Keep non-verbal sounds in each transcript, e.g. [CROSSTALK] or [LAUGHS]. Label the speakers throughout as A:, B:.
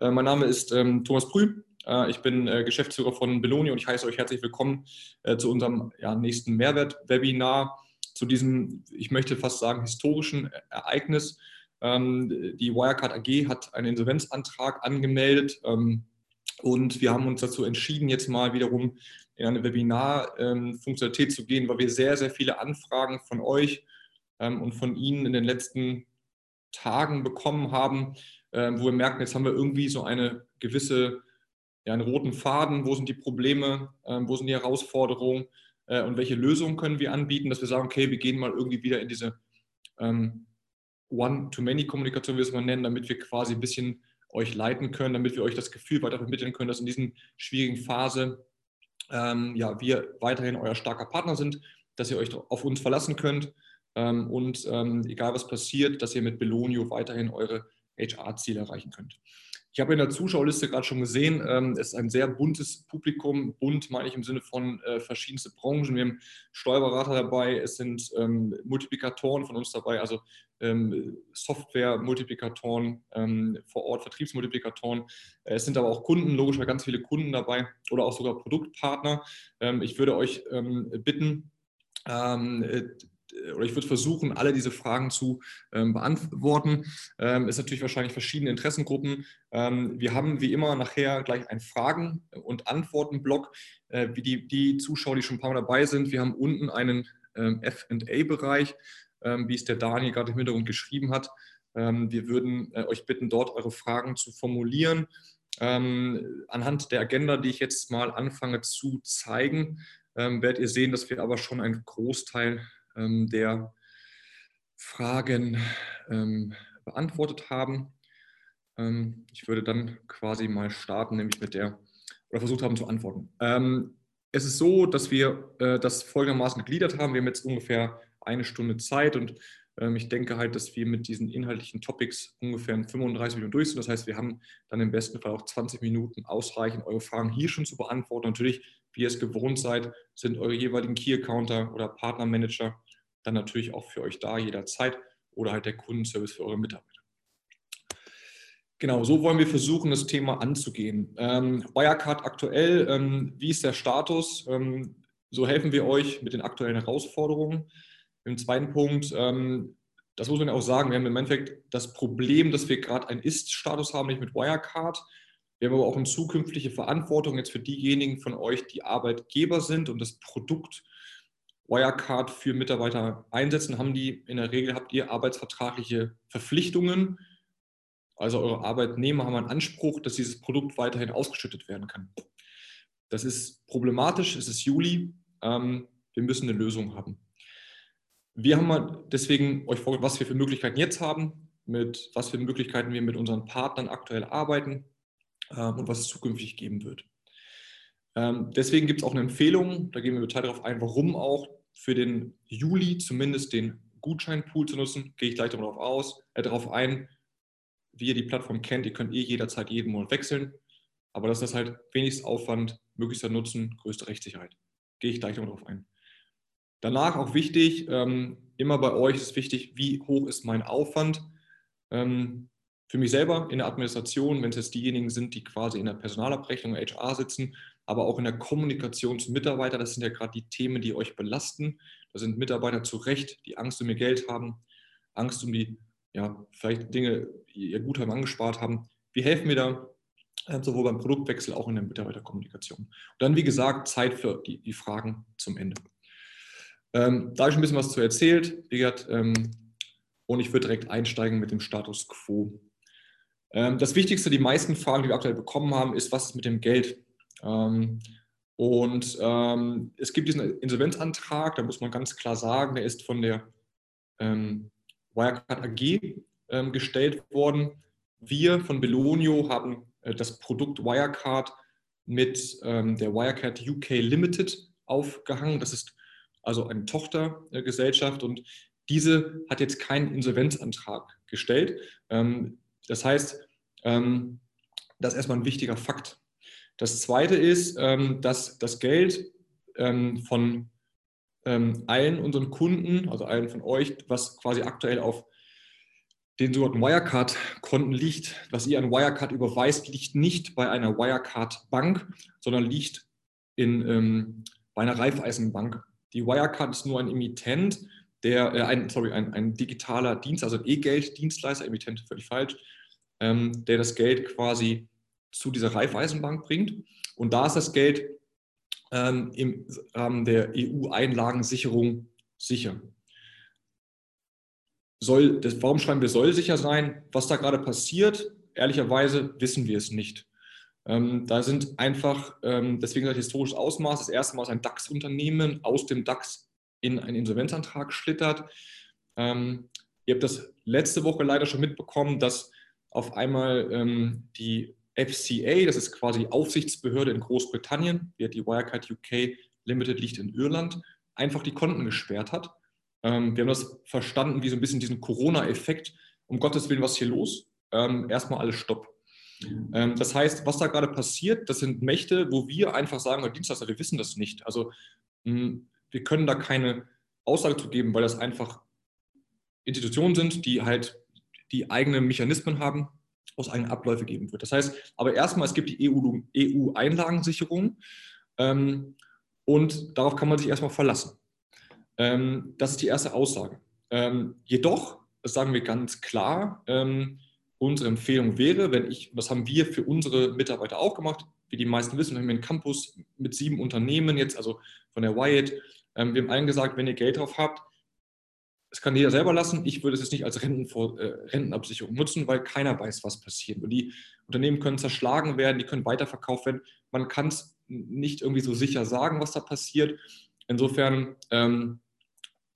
A: Äh, mein Name ist ähm, Thomas Prü. Äh, ich bin äh, Geschäftsführer von Beloni und ich heiße euch herzlich willkommen äh, zu unserem ja, nächsten Mehrwert-Webinar, zu diesem, ich möchte fast sagen, historischen Ereignis. Ähm, die Wirecard AG hat einen Insolvenzantrag angemeldet ähm, und wir haben uns dazu entschieden, jetzt mal wiederum in eine Webinar-Funktionalität ähm, zu gehen, weil wir sehr, sehr viele Anfragen von euch ähm, und von Ihnen in den letzten Tagen bekommen haben, wo wir merken, jetzt haben wir irgendwie so eine gewisse, ja, einen roten Faden, wo sind die Probleme, ähm, wo sind die Herausforderungen? Äh, und welche Lösungen können wir anbieten, dass wir sagen, okay, wir gehen mal irgendwie wieder in diese ähm, One-to-Many-Kommunikation, wie wir es mal nennen, damit wir quasi ein bisschen euch leiten können, damit wir euch das Gefühl weiter vermitteln können, dass in diesen schwierigen Phase ähm, ja, wir weiterhin euer starker Partner sind, dass ihr euch auf uns verlassen könnt. Ähm, und ähm, egal was passiert, dass ihr mit Belonio weiterhin eure HR-Ziele erreichen könnt. Ich habe in der Zuschauerliste gerade schon gesehen, ähm, es ist ein sehr buntes Publikum. Bunt meine ich im Sinne von äh, verschiedenste Branchen. Wir haben Steuerberater dabei, es sind ähm, Multiplikatoren von uns dabei, also ähm, Software-Multiplikatoren vor Ort, Vertriebsmultiplikatoren. Es sind aber auch Kunden, logisch ganz viele Kunden dabei oder auch sogar Produktpartner. Ich würde euch bitten, äh, oder ich würde versuchen, alle diese Fragen zu ähm, beantworten. Ähm, ist natürlich wahrscheinlich verschiedene Interessengruppen. Ähm, wir haben wie immer nachher gleich einen Fragen- und Antworten-Blog. Äh, wie die, die Zuschauer, die schon ein paar Mal dabei sind, wir haben unten einen ähm, FA-Bereich, ähm, wie es der Daniel gerade im Hintergrund geschrieben hat. Ähm, wir würden äh, euch bitten, dort eure Fragen zu formulieren. anhand der Agenda, die ich jetzt mal anfange zu zeigen, werdet ihr sehen, dass wir aber schon einen Großteil der Fragen ähm, beantwortet haben. Ähm, ich würde dann quasi mal starten, nämlich mit der, oder versucht haben zu antworten. es ist so, dass wir äh, das folgendermaßen gegliedert haben. Wir haben jetzt ungefähr eine Stunde Zeit und ich denke halt, dass wir mit diesen inhaltlichen Topics ungefähr 35 Minuten durch sind. Das heißt, wir haben dann im besten Fall auch 20 Minuten ausreichend, eure Fragen hier schon zu beantworten. Natürlich, wie ihr es gewohnt seid, sind eure jeweiligen Key-Accounter oder Partnermanager dann natürlich auch für euch da jederzeit oder halt der Kundenservice für eure Mitarbeiter. Genau, so wollen wir versuchen, das Thema anzugehen. Ähm, Wirecard aktuell, ähm, wie ist der Status? Ähm, so helfen wir euch mit den aktuellen Herausforderungen. Im zweiten Punkt, ähm, das muss man ja auch sagen, wir haben im Endeffekt das Problem, dass wir gerade einen Ist-Status haben, nicht mit Wirecard. Wir haben aber auch eine zukünftige Verantwortung jetzt für diejenigen von euch, die Arbeitgeber sind und das Produkt Wirecard für Mitarbeiter einsetzen, haben die in der Regel, habt ihr arbeitsvertragliche Verpflichtungen. Also eure Arbeitnehmer haben einen Anspruch, dass dieses Produkt weiterhin ausgeschüttet werden kann. Das ist problematisch, es ist Juli, ähm, wir müssen eine Lösung haben. Wir haben deswegen euch vorgestellt, was wir für Möglichkeiten jetzt haben, mit was für Möglichkeiten wir mit unseren Partnern aktuell arbeiten ähm, und was es zukünftig geben wird. Ähm, deswegen gibt es auch eine Empfehlung, da gehen wir im Detail darauf ein, warum auch für den Juli zumindest den Gutscheinpool zu nutzen. Gehe ich gleich darauf, aus, äh, darauf ein, wie ihr die Plattform kennt. Ihr könnt eh jederzeit jeden Monat wechseln, aber das ist halt wenigst Aufwand, möglichster Nutzen, größte Rechtssicherheit. Gehe ich gleich darauf ein. Danach auch wichtig, ähm, immer bei euch ist wichtig, wie hoch ist mein Aufwand. Ähm, für mich selber in der Administration, wenn es jetzt diejenigen sind, die quasi in der Personalabrechnung HR sitzen, aber auch in der Kommunikation zu Mitarbeitern. Das sind ja gerade die Themen, die euch belasten. Da sind Mitarbeiter zu Recht, die Angst um ihr Geld haben, Angst um die, ja, vielleicht Dinge, die ihr Guthaben angespart haben. Wie helfen wir da? Äh, sowohl beim Produktwechsel, auch in der Mitarbeiterkommunikation. Und dann, wie gesagt, Zeit für die, die Fragen zum Ende. Ähm, da habe ich ein bisschen was zu erzählt, wie ähm, und ich würde direkt einsteigen mit dem Status quo. Ähm, das Wichtigste, die meisten Fragen, die wir aktuell bekommen haben, ist, was ist mit dem Geld? Ähm, und ähm, es gibt diesen Insolvenzantrag, da muss man ganz klar sagen, der ist von der ähm, Wirecard AG ähm, gestellt worden. Wir von Belonio haben äh, das Produkt Wirecard mit ähm, der Wirecard UK Limited aufgehangen. Das ist also eine Tochtergesellschaft und diese hat jetzt keinen Insolvenzantrag gestellt. Ähm, das heißt, das ist erstmal ein wichtiger Fakt. Das Zweite ist, ähm, dass das Geld ähm, von ähm, allen unseren Kunden, also allen von euch, was quasi aktuell auf den sogenannten Wirecard-Konten liegt, was ihr an Wirecard überweist, liegt nicht bei einer Wirecard-Bank, sondern liegt in, ähm, bei einer Raiffeisenbank. Die Wirecard ist nur ein Emittent, der, äh, ein, sorry, ein, ein digitaler Dienst, also ein E-Geld-Dienstleister, Emittent völlig falsch, ähm, der das Geld quasi zu dieser Raiffeisenbank bringt. Und da ist das Geld ähm, im Rahmen der EU-Einlagensicherung sicher soll, das, warum schreiben wir soll sicher sein? Was da gerade passiert, ehrlicherweise wissen wir es nicht. Ähm, da sind einfach, ähm, deswegen das historisches Ausmaß, das erste Mal ist ein DAX-Unternehmen aus dem DAX in einen Insolvenzantrag schlittert. Ähm, ihr habt das letzte Woche leider schon mitbekommen, dass auf einmal ähm, die FCA, das ist quasi die Aufsichtsbehörde in Großbritannien, die Wirecard UK Limited liegt in Irland, einfach die Konten gesperrt hat ähm, wir haben das verstanden wie so ein bisschen diesen Corona-Effekt. Um Gottes Willen, was ist hier los? Ähm, erstmal alles Stopp. Ähm, das heißt, was da gerade passiert, das sind Mächte, wo wir einfach sagen, Dienstleister, wir wissen das nicht. Also mh, wir können da keine Aussage zu geben, weil das einfach Institutionen sind, die halt die eigenen Mechanismen haben, aus eigenen Abläufe geben wird. Das heißt, aber erstmal, es gibt die EU-Einlagensicherung EU ähm, und darauf kann man sich erstmal verlassen. Ähm, das ist die erste Aussage. Ähm, jedoch, das sagen wir ganz klar, ähm, unsere Empfehlung wäre, wenn ich, das haben wir für unsere Mitarbeiter auch gemacht, wie die meisten wissen, wir haben einen Campus mit sieben Unternehmen jetzt, also von der Wyatt. Ähm, wir haben allen gesagt, wenn ihr Geld drauf habt, das kann jeder selber lassen. Ich würde es jetzt nicht als Rentenvor äh, Rentenabsicherung nutzen, weil keiner weiß, was passiert. Und die Unternehmen können zerschlagen werden, die können weiterverkauft werden. Man kann es nicht irgendwie so sicher sagen, was da passiert. Insofern ähm,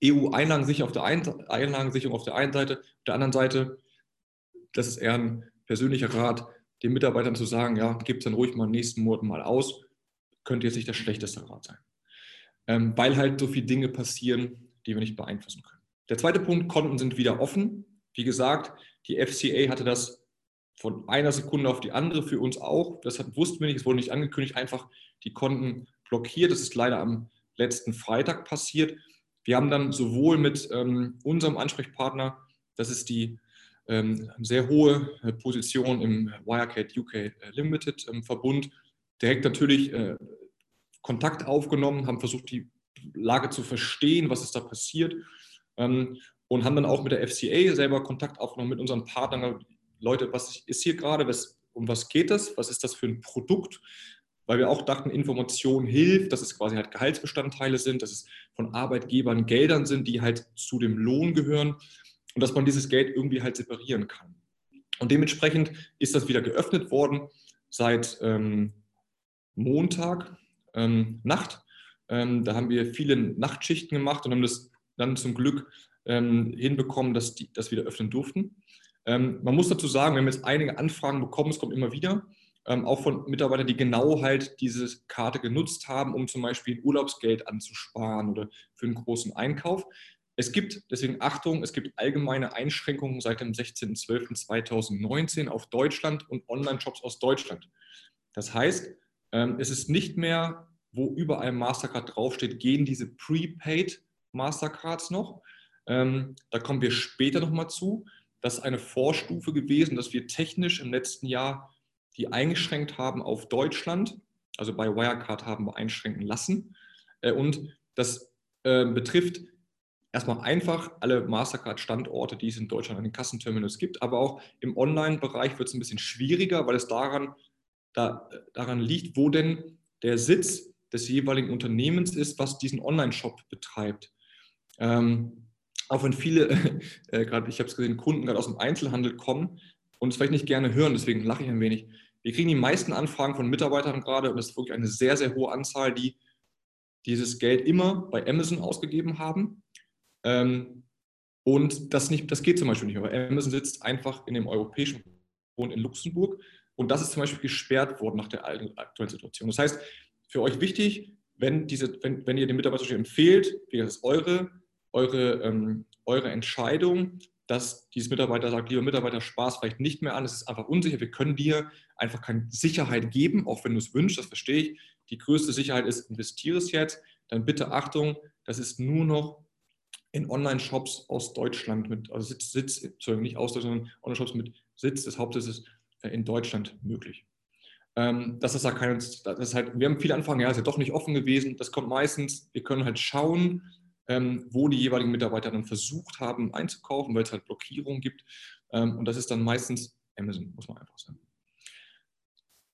A: EU-Einlagensicherung auf, der einen, auf der einen Seite, auf der anderen Seite, das ist eher ein persönlicher Rat, den Mitarbeitern zu sagen, ja, gebt es dann ruhig mal nächsten Monat mal aus, könnte jetzt nicht der schlechteste Rat sein. Ähm, weil halt so viele Dinge passieren, die wir nicht beeinflussen können. Der zweite Punkt, Konten sind wieder offen. Wie gesagt, die FCA hatte das von einer Sekunde auf die andere für uns auch. Das wussten wir nicht, es wurde nicht angekündigt, einfach die Konten blockiert. Das ist leider am letzten Freitag passiert. Wir haben dann sowohl mit ähm, unserem Ansprechpartner, das ist die ähm, sehr hohe äh, Position im Wirecard UK äh, Limited ähm, Verbund, direkt natürlich äh, Kontakt aufgenommen, haben versucht, die Lage zu verstehen, was ist da passiert ähm, und haben dann auch mit der FCA selber Kontakt aufgenommen, mit unseren Partnern. Leute, was ist hier gerade? Was, um was geht das? Was ist das für ein Produkt? weil wir auch dachten, Information hilft, dass es quasi halt Gehaltsbestandteile sind, dass es von Arbeitgebern Geldern sind, die halt zu dem Lohn gehören und dass man dieses Geld irgendwie halt separieren kann. Und dementsprechend ist das wieder geöffnet worden seit ähm, Montag ähm, Nacht. Ähm, da haben wir viele Nachtschichten gemacht und haben das dann zum Glück ähm, hinbekommen, dass die das wieder öffnen durften. Ähm, man muss dazu sagen, wir haben jetzt einige Anfragen bekommen, es kommt immer wieder ähm, auch von Mitarbeitern, die genau halt diese Karte genutzt haben, um zum Beispiel Urlaubsgeld anzusparen oder für einen großen Einkauf. Es gibt, deswegen Achtung, es gibt allgemeine Einschränkungen seit dem 16.12.2019 auf Deutschland und Online-Shops aus Deutschland. Das heißt, ähm, es ist nicht mehr, wo überall Mastercard draufsteht, gehen diese Prepaid Mastercards noch. Ähm, da kommen wir später nochmal zu. Das ist eine Vorstufe gewesen, dass wir technisch im letzten Jahr die eingeschränkt haben auf Deutschland, also bei Wirecard haben wir einschränken lassen. Äh, und das äh, betrifft erstmal einfach alle Mastercard-Standorte, die es in Deutschland an den Kassenterminals gibt, aber auch im Online-Bereich wird es ein bisschen schwieriger, weil es daran, da, daran liegt, wo denn der Sitz des jeweiligen Unternehmens ist, was diesen Online-Shop betreibt. Ähm, auch wenn viele, [LAUGHS] äh, gerade ich habe es gesehen, Kunden gerade aus dem Einzelhandel kommen und es vielleicht nicht gerne hören, deswegen lache ich ein wenig, wir kriegen die meisten Anfragen von Mitarbeitern gerade und das ist wirklich eine sehr, sehr hohe Anzahl, die dieses Geld immer bei Amazon ausgegeben haben. Ähm, und das, nicht, das geht zum Beispiel nicht, aber Amazon sitzt einfach in dem europäischen Wohn in Luxemburg und das ist zum Beispiel gesperrt worden nach der aktuellen Situation. Das heißt, für euch wichtig, wenn, diese, wenn, wenn ihr den Mitarbeiter empfehlt, das ist eure, eure, ähm, eure Entscheidung, dass dieses Mitarbeiter sagt, lieber Mitarbeiter, Spaß vielleicht nicht mehr an, es ist einfach unsicher, wir können dir einfach keine Sicherheit geben, auch wenn du es wünschst, das verstehe ich. Die größte Sicherheit ist, investiere es jetzt, dann bitte Achtung, das ist nur noch in Online-Shops aus Deutschland mit, also Sitz, Sitz Entschuldigung, nicht aus Deutschland, sondern Online-Shops mit Sitz des Hauptsitzes äh, in Deutschland möglich. Ähm, das ist da keine, das ist halt, wir haben viele Anfragen, ja, ist ja doch nicht offen gewesen. Das kommt meistens, wir können halt schauen, ähm, wo die jeweiligen Mitarbeiter dann versucht haben einzukaufen, weil es halt Blockierungen gibt. Ähm, und das ist dann meistens Amazon, muss man einfach sagen.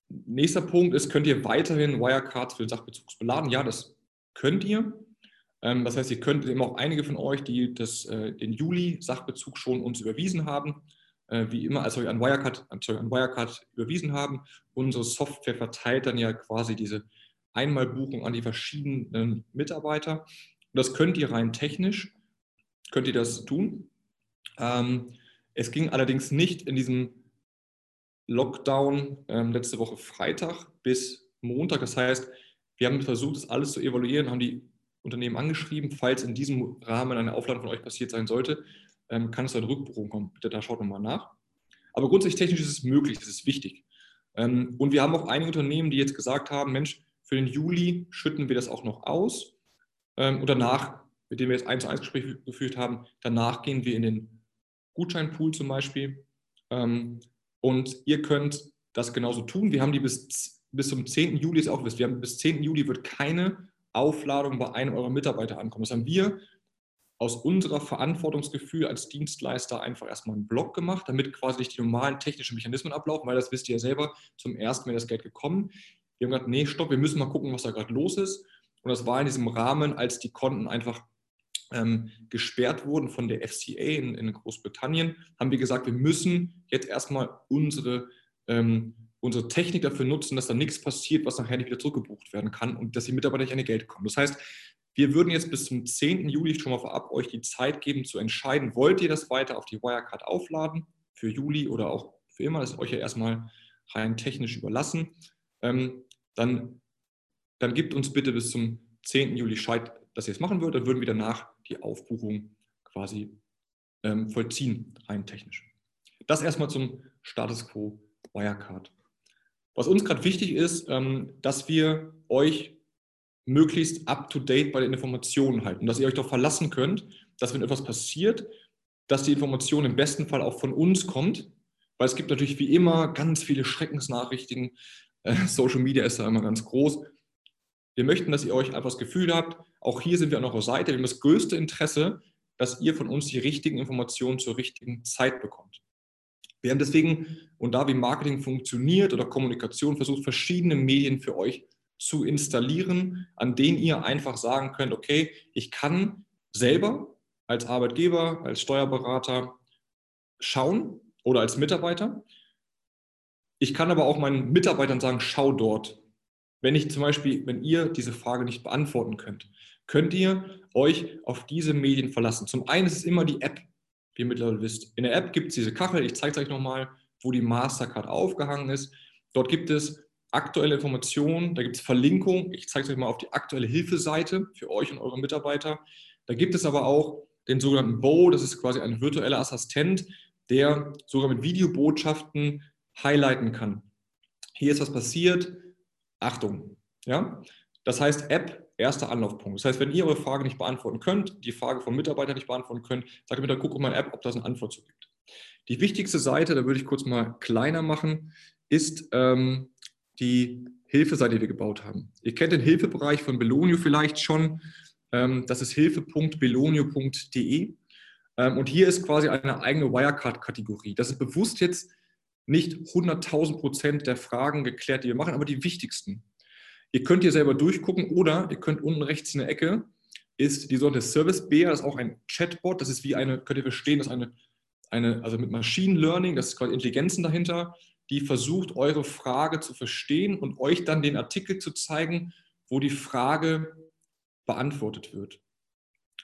A: Nächster Punkt ist, könnt ihr weiterhin Wirecards für Sachbezugs beladen? Ja, das könnt ihr. Ähm, das heißt, ihr könnt eben auch einige von euch, die das, äh, den Juli-Sachbezug schon uns überwiesen haben, äh, wie immer, also an Wirecard, sorry, an Wirecard überwiesen haben. Unsere Software verteilt dann ja quasi diese Einmalbuchung an die verschiedenen Mitarbeiter. Das könnt ihr rein technisch, könnt ihr das tun. Ähm, es ging allerdings nicht in diesem Lockdown ähm, letzte Woche Freitag bis Montag. Das heißt, wir haben versucht, das alles zu evaluieren, haben die Unternehmen angeschrieben. Falls in diesem Rahmen eine Aufladung von euch passiert sein sollte, ähm, kann es zu einer Rückbuchung kommen. Bitte da schaut nochmal nach. Aber grundsätzlich technisch ist es möglich, das ist wichtig. Ähm, und wir haben auch einige Unternehmen, die jetzt gesagt haben, Mensch, für den Juli schütten wir das auch noch aus. Ähm, und danach, mit dem wir jetzt 1 zu 1 Gespräch geführt haben, danach gehen wir in den Gutscheinpool zum Beispiel. Ähm, und ihr könnt das genauso tun. Wir haben die bis, bis zum 10. Juli, ist auch wisst, wir haben bis 10. Juli wird keine Aufladung bei einem eurer Mitarbeiter ankommen. Das haben wir aus unserer Verantwortungsgefühl als Dienstleister einfach erstmal einen Block gemacht, damit quasi nicht die normalen technischen Mechanismen ablaufen, weil das wisst ihr ja selber, zum ersten Mal das Geld gekommen. Wir haben gesagt, nee, stopp, wir müssen mal gucken, was da gerade los ist. Und das war in diesem Rahmen, als die Konten einfach ähm, gesperrt wurden von der FCA in, in, Großbritannien, haben wir gesagt, wir müssen jetzt erstmal unsere, ähm, unsere Technik dafür nutzen, dass da nichts passiert, was nachher nicht wieder zurückgebucht werden kann und dass die Mitarbeiter nicht an ihr Geld kommen. Das heißt, wir würden jetzt bis zum 10. Juli schon mal vorab euch die Zeit geben zu entscheiden, wollt ihr das weiter auf die Wirecard aufladen für Juli oder auch für immer, das ist euch ja erstmal rein technisch überlassen. Ähm, dann dann gibt uns bitte bis zum 10. Juli Bescheid, dass ihr es machen würdet. Dann würden wir danach die Aufbuchung quasi ähm, vollziehen, rein technisch. Das erstmal zum Status Quo Wirecard. Was uns gerade wichtig ist, ähm, dass wir euch möglichst up-to-date bei den Informationen halten, dass ihr euch darauf verlassen könnt, dass wenn etwas passiert, dass die Information im besten Fall auch von uns kommt, weil es gibt natürlich wie immer ganz viele Schreckensnachrichten. Äh, Social Media ist da immer ganz groß. Wir möchten, dass ihr euch einfach das Gefühl habt, auch hier sind wir an eurer Seite. Wir haben das größte Interesse, dass ihr von uns die richtigen Informationen zur richtigen Zeit bekommt. Wir haben deswegen, und da wie Marketing funktioniert oder Kommunikation, versucht, verschiedene Medien für euch zu installieren, an denen ihr einfach sagen könnt, okay, ich kann selber als Arbeitgeber, als Steuerberater schauen oder als Mitarbeiter. Ich kann aber auch meinen Mitarbeitern sagen, schau dort. Wenn ich zum Beispiel, wenn ihr diese Frage nicht beantworten könnt, könnt ihr euch auf diese Medien verlassen. Zum einen ist es immer die App, wie ihr mittlerweile wisst. In der App gibt es diese Kachel, ich zeige es euch nochmal, wo die Mastercard aufgehangen ist. Dort gibt es aktuelle Informationen, da gibt es Verlinkungen. Ich zeige es euch mal auf die aktuelle Hilfeseite für euch und eure Mitarbeiter. Da gibt es aber auch den sogenannten Bo, das ist quasi ein virtueller Assistent, der sogar mit Videobotschaften highlighten kann. Hier ist was passiert, Achtung. Ja? Das heißt, App, erster Anlaufpunkt. Das heißt, wenn ihr eure Frage nicht beantworten könnt, die Frage vom Mitarbeiter nicht beantworten könnt, sagt mir dann, guck mal in App, ob das eine Antwort zu gibt. Die wichtigste Seite, da würde ich kurz mal kleiner machen, ist ähm, die Hilfeseite, die wir gebaut haben. Ihr kennt den Hilfebereich von Belonio vielleicht schon. Ähm, das ist hilfe.belonio.de. Ähm, und hier ist quasi eine eigene Wirecard-Kategorie. Das ist bewusst jetzt nicht 100.000 Prozent der Fragen geklärt, die wir machen, aber die wichtigsten. Ihr könnt hier selber durchgucken oder ihr könnt unten rechts in der Ecke ist die sogenannte Service Bear, das ist auch ein Chatbot, das ist wie eine, könnt ihr verstehen, das ist eine, eine, also mit Machine Learning, das ist quasi Intelligenzen dahinter, die versucht, eure Frage zu verstehen und euch dann den Artikel zu zeigen, wo die Frage beantwortet wird.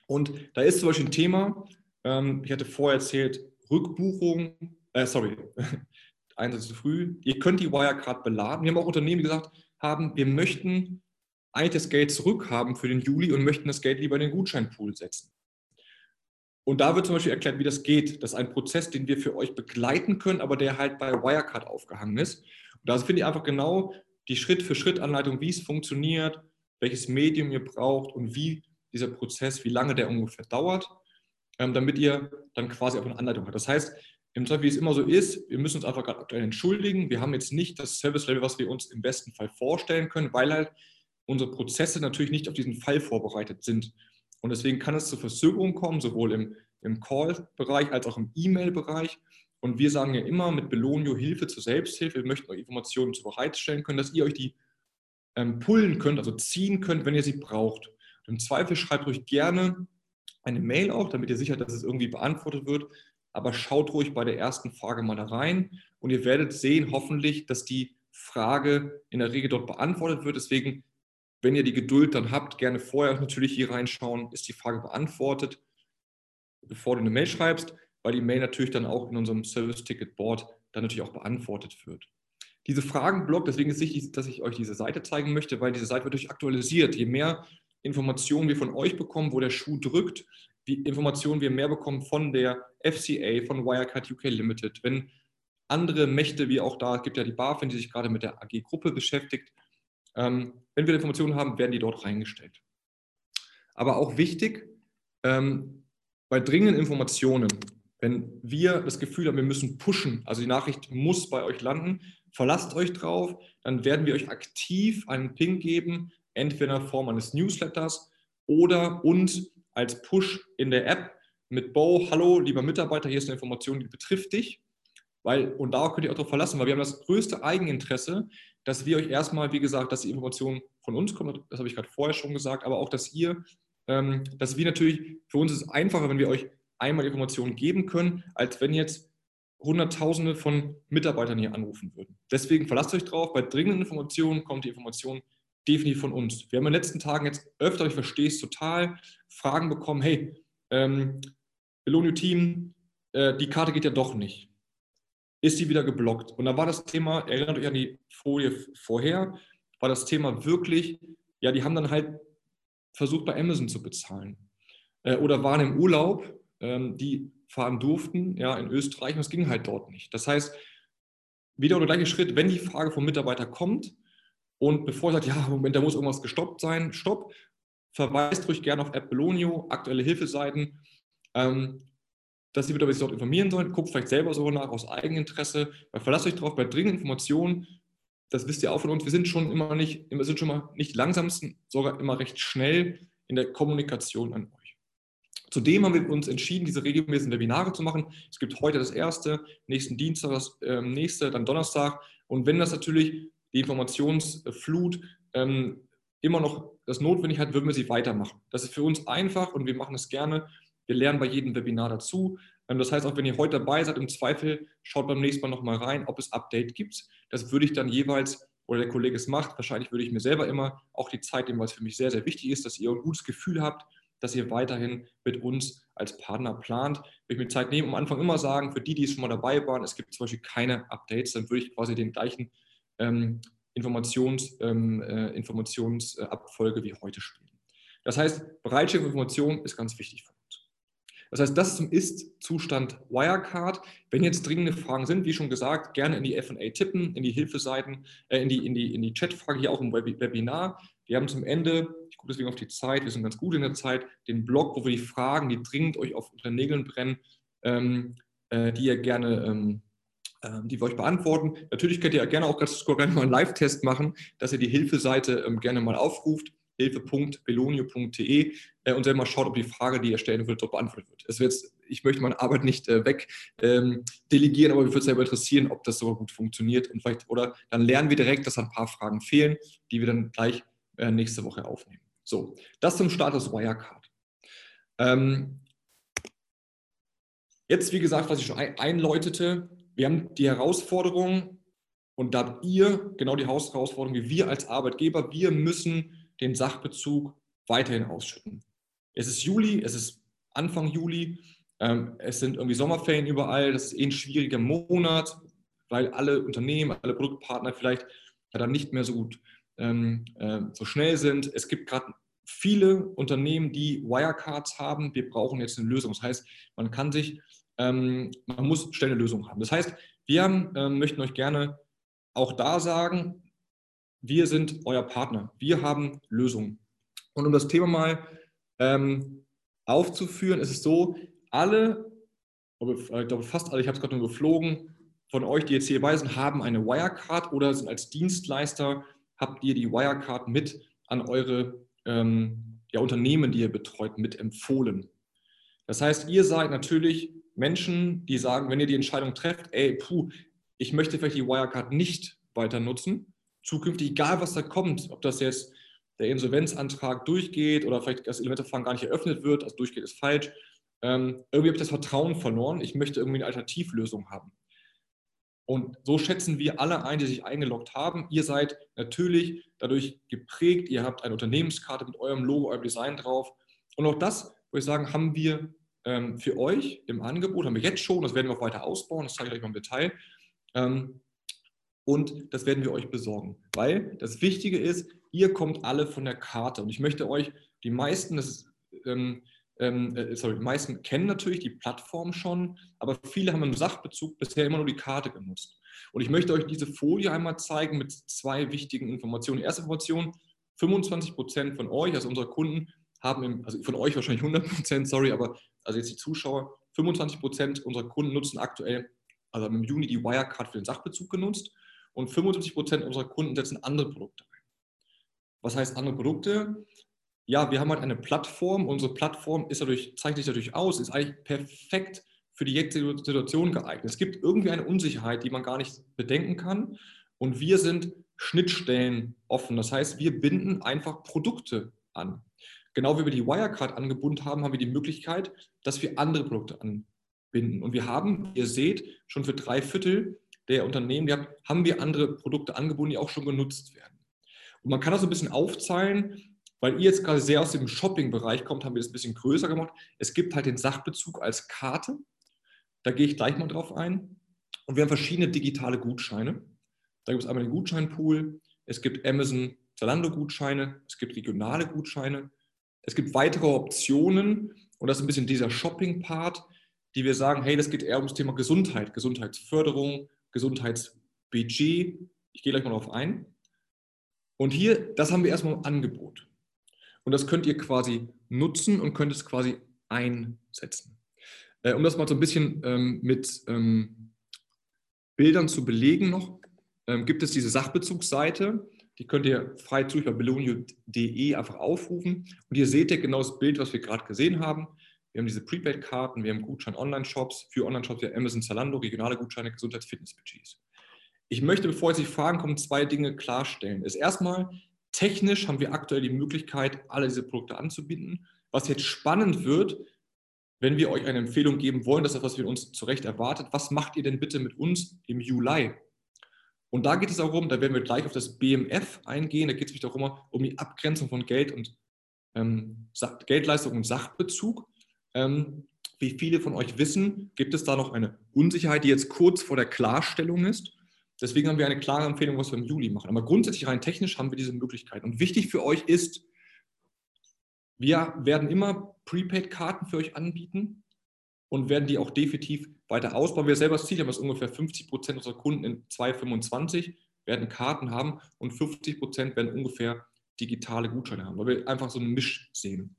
A: Und da ist zum Beispiel ein Thema, ähm, ich hatte vorher erzählt, Rückbuchung, äh, sorry, [LAUGHS] Einsatz zu früh. Ihr könnt die Wirecard beladen. Wir haben auch Unternehmen, die gesagt haben, wir möchten eigentlich das Geld zurückhaben für den Juli und möchten das Geld lieber in den Gutscheinpool setzen. Und da wird zum Beispiel erklärt, wie das geht. Das ist ein Prozess, den wir für euch begleiten können, aber der halt bei Wirecard aufgehangen ist. Und da finde ich einfach genau die Schritt-für-Schritt-Anleitung, wie es funktioniert, welches Medium ihr braucht und wie dieser Prozess, wie lange der ungefähr dauert. ähm, damit ihr dann quasi auch eine Anleitung habt. Das heißt, im Zweifel, wie es immer so ist, wir müssen uns einfach gerade aktuell entschuldigen. Wir haben jetzt nicht das Service-Level, was wir uns im besten Fall vorstellen können, weil halt unsere Prozesse natürlich nicht auf diesen Fall vorbereitet sind. Und deswegen kann es zu Verzögerungen kommen, sowohl im, im Call-Bereich als auch im E-Mail-Bereich. Und wir sagen ja immer mit Belonio Hilfe zur Selbsthilfe. Wir möchten euch Informationen zur bereitstellen können, dass ihr euch die ähm, pullen könnt, also ziehen könnt, wenn ihr sie braucht. Und Im Zweifel schreibt euch gerne eine Mail auch, damit ihr sicher, dass es irgendwie beantwortet wird. Aber schaut ruhig bei der ersten Frage mal da rein und ihr werdet sehen, hoffentlich, dass die Frage in der Regel dort beantwortet wird. Deswegen wenn ihr die Geduld dann habt, gerne vorher natürlich hier reinschauen, ist die Frage beantwortet, bevor du eine Mail schreibst, weil die Mail natürlich dann auch in unserem Service-Ticket-Board dann natürlich auch beantwortet wird. Diese Fragenblock, deswegen ist es wichtig, dass ich euch diese Seite zeigen möchte, weil diese Seite wird durch aktualisiert. Je mehr Informationen wir von euch bekommen, wo der Schuh drückt, wie Informationen wir mehr bekommen von der FCA, von Wirecard UK Limited, wenn andere Mächte, wie auch da, es gibt ja die BaFin, die sich gerade mit der AG-Gruppe beschäftigt, ähm, wenn wir Informationen haben, werden die dort reingestellt. Aber auch wichtig, ähm, bei dringenden Informationen, wenn wir das Gefühl haben, wir müssen pushen, also die Nachricht muss bei euch landen, verlasst euch drauf, dann werden wir euch aktiv einen Ping geben, entweder in Form eines Newsletters oder uns als Push in der App mit Bo, hallo, lieber Mitarbeiter, hier ist eine Information, die betrifft dich. Weil, und darauf könnt ihr auch darauf verlassen, weil wir haben das größte Eigeninteresse, dass wir euch erstmal, wie gesagt, dass die Informationen von uns kommen, das habe ich gerade vorher schon gesagt, aber auch, dass ihr, ähm, dass wir natürlich, für uns ist es einfacher, wenn wir euch einmal Informationen geben können, als wenn jetzt Hunderttausende von Mitarbeitern hier anrufen würden. Deswegen verlasst euch drauf, bei dringenden Informationen kommt die Information definitiv von uns. Wir haben in den letzten Tagen jetzt öfter, ich verstehe es total, Fragen bekommen, hey, ähm, Belonio Team, äh, die Karte geht ja doch nicht ist sie wieder geblockt. Und da war das Thema, erinnert euch an die Folie vorher, war das Thema wirklich, ja, die haben dann halt versucht bei Amazon zu bezahlen. Äh, oder waren im Urlaub, ähm, die fahren durften, ja, in Österreich und es ging halt dort nicht. Das heißt, wieder der gleiche Schritt, wenn die Frage vom Mitarbeiter kommt und bevor er sagt, [LAUGHS] ja, Moment, da muss irgendwas gestoppt sein, stopp, verweist ruhig gerne auf App Belonio, aktuelle Hilfeseiten. Ähm, dass Sie bitte sich dort informieren sollen. Guckt vielleicht selber so nach aus Eigeninteresse, weil verlasst euch darauf, bei dringenden Informationen, das wisst ihr auch von uns, wir sind schon immer nicht, wir sind schon mal nicht langsamsten, sogar immer recht schnell in der Kommunikation an euch. Zudem haben wir uns entschieden, diese regelmäßigen Webinare zu machen. Es gibt heute das erste, nächsten Dienstag das äh, nächste, dann Donnerstag. Und wenn das natürlich die Informationsflut ähm, immer noch das notwendig hat, würden wir sie weitermachen. Das ist für uns einfach und wir machen es gerne. Wir lernen bei jedem Webinar dazu. Ähm, das heißt, auch wenn ihr heute dabei seid, im Zweifel schaut beim nächsten Mal nochmal rein, ob es Update gibt. Das würde ich dann jeweils, oder der Kollege es macht, wahrscheinlich würde ich mir selber immer auch die Zeit nehmen, weil es für mich sehr, sehr wichtig ist, dass ihr ein gutes Gefühl habt, dass ihr weiterhin mit uns als Partner plant. Wenn ich mir Zeit nehme, am Anfang immer sagen, für die, die schon mal dabei waren, es gibt zum Beispiel keine Updates, dann würde ich quasi den gleichen ähm, Informations, ähm, äh, Informationsabfolge wie heute spielen. Das heißt, Bereitstellung von Informationen ist ganz wichtig für das heißt, das ist zum Ist-Zustand Wirecard. Wenn jetzt dringende Fragen sind, wie schon gesagt, gerne in die FA tippen, in die Hilfeseiten, äh, in die, in die, in die Chatfrage hier auch im Webinar. Wir haben zum Ende, ich gucke deswegen auf die Zeit, wir sind ganz gut in der Zeit, den Blog, wo wir die Fragen, die dringend euch auf unter Nägeln brennen, ähm, äh, die ihr gerne ähm die wir euch beantworten. Natürlich könnt ihr gerne auch ganz gerne mal einen Live-Test machen, dass ihr die Hilfeseite ähm, gerne mal aufruft hilfe.belonio.de äh, und selber mal schaut, ob die Frage, die ihr stellen würdet, dort beantwortet wird. Es wird ich möchte meine Arbeit nicht äh, weg ähm, delegieren, aber mich würde es selber interessieren, ob das so gut funktioniert. Und vielleicht, oder dann lernen wir direkt, dass ein paar Fragen fehlen, die wir dann gleich äh, nächste Woche aufnehmen. So, das zum Status Wirecard. Ähm, jetzt, wie gesagt, was ich schon einläutete, wir haben die Herausforderung, und da habt ihr genau die Herausforderung wie wir als Arbeitgeber. Wir müssen den Sachbezug weiterhin ausschütten. Es ist Juli, es ist Anfang Juli, ähm, es sind irgendwie Sommerferien überall, das ist eh ein schwieriger Monat, weil alle Unternehmen, alle Produktpartner vielleicht ja dann nicht mehr so gut ähm, äh, so schnell sind. Es gibt gerade viele Unternehmen, die Wirecards haben. Wir brauchen jetzt eine Lösung. Das heißt, man kann sich, man muss schnell eine Lösung haben. Das heißt, wir haben, äh, möchten euch gerne auch da sagen, wir sind euer Partner. Wir haben Lösungen. Und um das Thema mal ähm, aufzuführen, ist es so, alle, ich glaube fast alle, ich habe es gerade nur geflogen, von euch, die jetzt hier dabei sind, haben eine Wirecard oder sind als Dienstleister, habt ihr die Wirecard mit an eure ähm, ja, Unternehmen, die ihr betreut, mit empfohlen. Das heißt, ihr seid natürlich Menschen, die sagen, wenn ihr die Entscheidung trefft, ey, puh, ich möchte vielleicht die Wirecard nicht weiter nutzen, zukünftig, egal was da kommt, ob das jetzt der Insolvenzantrag durchgeht oder vielleicht das Elementarverfahren gar nicht eröffnet wird, also durchgeht ist falsch. Ähm, irgendwie habe ich das Vertrauen verloren, ich möchte irgendwie eine Alternativlösung haben. Und so schätzen wir alle ein, die sich eingeloggt haben. Ihr seid natürlich dadurch geprägt, ihr habt eine Unternehmenskarte mit eurem Logo, eurem Design drauf. Und auch das, würde ich sagen, haben wir ähm, für euch im Angebot, haben wir jetzt schon, das werden wir auch weiter ausbauen, das zeige ich euch mal im Detail. Ähm, und das werden wir euch besorgen, weil das Wichtige ist, ihr kommt alle von der Karte. Und ich möchte euch, die meisten, das ist, ähm, ähm, äh, sorry, die meisten kennen natürlich die Plattform schon, aber viele haben im Sachbezug bisher immer nur die Karte genutzt. Und ich möchte euch diese Folie einmal zeigen mit zwei wichtigen Informationen. Die erste Information, 25 Prozent von euch, also unserer Kunden, haben, im, also von euch wahrscheinlich 100 Prozent, sorry, aber also jetzt die Zuschauer, 25 Prozent unserer Kunden nutzen aktuell, also im Juni die Wirecard für den Sachbezug genutzt und 75 Prozent unserer Kunden setzen andere Produkte ein. Was heißt andere Produkte? Ja, wir haben halt eine Plattform. Unsere Plattform ist dadurch, zeichnet sich dadurch aus, ist eigentlich perfekt für die jetzige Situation geeignet. Es gibt irgendwie eine Unsicherheit, die man gar nicht bedenken kann. Und wir sind Schnittstellen offen. Das heißt, wir binden einfach Produkte an. Genau wie wir die Wirecard angebunden haben, haben wir die Möglichkeit, dass wir andere Produkte anbinden. Und wir haben, ihr seht, schon für drei Viertel der Unternehmen, die haben wir andere Produkte angebunden, die auch schon genutzt werden. Und man kann das so ein bisschen aufzeigen, weil ihr jetzt gerade sehr aus dem Shopping-Bereich kommt, haben wir das ein bisschen größer gemacht. Es gibt halt den Sachbezug als Karte. Da gehe ich gleich mal drauf ein. Und wir haben verschiedene digitale Gutscheine. Da gibt es einmal den Gutscheinpool, es gibt Amazon Zalando-Gutscheine, es gibt regionale Gutscheine, es gibt weitere Optionen und das ist ein bisschen dieser Shopping-Part, die wir sagen, hey, das geht eher ums Thema Gesundheit, Gesundheitsförderung, Gesundheitsbudget. Ich gehe gleich mal darauf ein. Und hier, das haben wir erstmal im Angebot. Und das könnt ihr quasi nutzen und könnt es quasi einsetzen. Äh, um das mal so ein bisschen ähm, mit ähm, Bildern zu belegen noch, ähm, gibt es diese Sachbezugsseite. Die könnt ihr frei zu bei belonio.de einfach aufrufen. Und hier seht ihr genau das Bild, was wir gerade gesehen haben. Wir haben diese Prepaid-Karten, wir haben Gutschein-Online-Shops, für Online-Shops ja Amazon, Zalando, regionale Gutscheine, Gesundheits-Fitness-Budgets. Ich möchte, bevor jetzt die Fragen kommen, zwei Dinge klarstellen. Ist erstmal, technisch haben wir aktuell die Möglichkeit, alle diese Produkte anzubieten. Was jetzt spannend wird, wenn wir euch eine Empfehlung geben wollen, das ist das, was wir uns zu Recht erwartet, was macht ihr denn bitte mit uns im Juli? Und da geht es auch um, da werden wir gleich auf das BMF eingehen, da geht es mich darum, um die Abgrenzung von Geld und ähm, Geldleistung und Sachbezug. Ähm, wie viele von euch wissen, gibt es da noch eine Unsicherheit, die jetzt kurz vor der Klarstellung ist. Deswegen haben wir eine klare Empfehlung, was wir im Juli machen. Aber grundsätzlich rein technisch haben wir diese Möglichkeit. Und wichtig für euch ist, wir werden immer Prepaid-Karten für euch anbieten und werden die auch definitiv weiter ausbauen. Wir selber das Ziel haben, dass ungefähr 50 Prozent unserer Kunden in 2025 werden Karten haben und 50 Prozent werden ungefähr digitale Gutscheine haben, weil wir einfach so einen Misch sehen.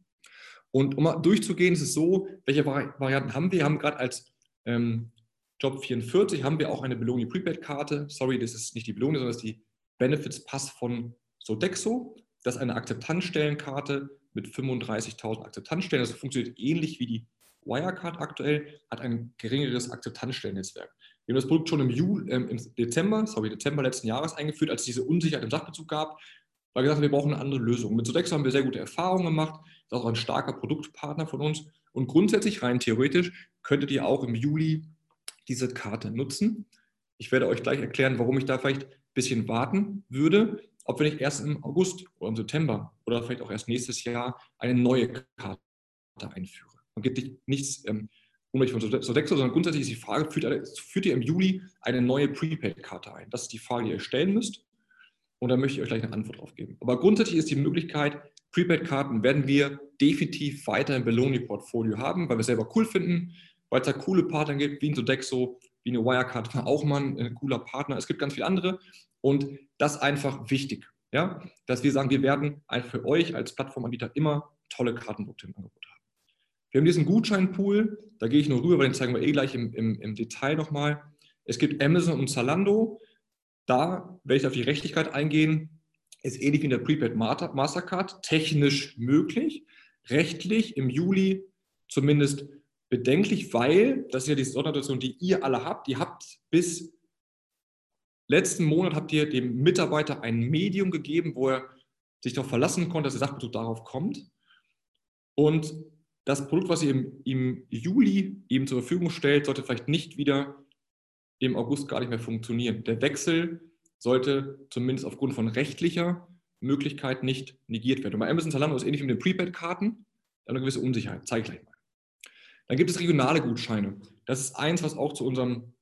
A: Und um mal durchzugehen, ist es so, welche Varianten haben wir? Wir haben gerade als ähm, Job 44 haben wir auch eine Belohnung Prepaid-Karte. Sorry, das ist nicht die Belohnung, sondern das ist die Benefits Pass von Sodexo. Das ist eine Akzeptanzstellenkarte mit 35.000 Akzeptanzstellen. Das funktioniert ähnlich wie die Wirecard aktuell, hat ein geringeres Akzeptanzstellennetzwerk. Wir haben das Produkt schon im, Juli, äh, im Dezember, sorry, Dezember letzten Jahres eingeführt, als es diese Unsicherheit im Sachbezug gab, weil wir gesagt haben, wir brauchen eine andere Lösung. Mit Sodexo haben wir sehr gute Erfahrungen gemacht, das ist auch ein starker Produktpartner von uns. Und grundsätzlich, rein theoretisch, könntet ihr auch im Juli diese Karte nutzen. Ich werde euch gleich erklären, warum ich da vielleicht ein bisschen warten würde, ob wir nicht erst im August oder im September oder vielleicht auch erst nächstes Jahr eine neue Karte einführen. Man gibt nichts ähm, unbedingt von Sodexo, sondern grundsätzlich ist die Frage, führt, führt ihr im Juli eine neue Prepaid-Karte ein? Das ist die Frage, die ihr stellen müsst. Und da möchte ich euch gleich eine Antwort drauf geben. Aber grundsätzlich ist die Möglichkeit, Prepaid-Karten werden wir definitiv weiter im Beloni-Portfolio haben, weil wir es selber cool finden, weil es da coole Partner gibt, wie ein Sodexo, wie eine Wirecard, [LAUGHS] auch mal ein cooler Partner. Es gibt ganz viele andere und das ist einfach wichtig, ja, dass wir sagen, wir werden für euch als Plattformanbieter immer tolle Kartenprodukte im Angebot haben. Wir haben diesen Gutscheinpool, da gehe ich nur rüber, weil den zeigen wir eh gleich im, im, im Detail nochmal. Es gibt Amazon und Zalando. Da werde ich auf die Rechtlichkeit eingehen. Ist ähnlich wie in der Prepaid Mastercard, technisch möglich, rechtlich im Juli zumindest bedenklich, weil das ist ja die Sondersituation, die ihr alle habt. Ihr habt bis letzten Monat habt ihr dem Mitarbeiter ein Medium gegeben, wo er sich darauf verlassen konnte, dass der Sachbetrug darauf kommt. Und das Produkt, was ihr im, im Juli ihm zur Verfügung stellt, sollte vielleicht nicht wieder im August gar nicht mehr funktionieren. Der Wechsel sollte zumindest aufgrund von rechtlicher Möglichkeit nicht negiert werden. Und bei Amazon Zalando ist ähnlich wie mit den Prepaid-Karten, eine gewisse Unsicherheit. Zeige ich gleich mal. Dann gibt es regionale Gutscheine. Das ist eins, was auch zu unserem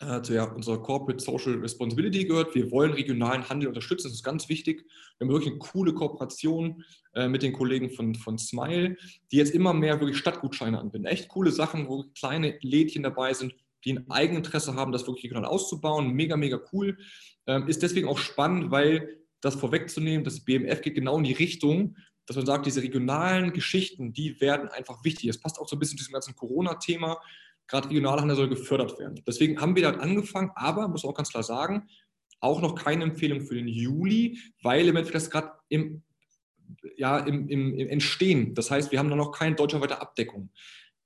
A: äh, zu ja, unserer Corporate Social Responsibility gehört. Wir wollen regionalen Handel unterstützen, das ist ganz wichtig. Wir haben wirklich eine coole Kooperation äh, mit den Kollegen von, von Smile, die jetzt immer mehr wirklich Stadtgutscheine anbinden. Echt coole Sachen, wo kleine Lädchen dabei sind, die ein Eigeninteresse haben, das wirklich regional auszubauen. Mega, mega cool. Ähm, ist deswegen auch spannend, weil das vorwegzunehmen, das BMF geht genau in die Richtung, dass man sagt, diese regionalen Geschichten, die werden einfach wichtig. Das passt auch so ein bisschen zu diesem ganzen Corona-Thema gerade Regionalhandel soll gefördert werden. Deswegen haben wir dort angefangen, aber muss auch ganz klar sagen, auch noch keine Empfehlung für den Juli, weil im Endeffekt das gerade im, ja, im, im, im, Entstehen. Das heißt, wir haben da noch keine deutschlandweite Abdeckung.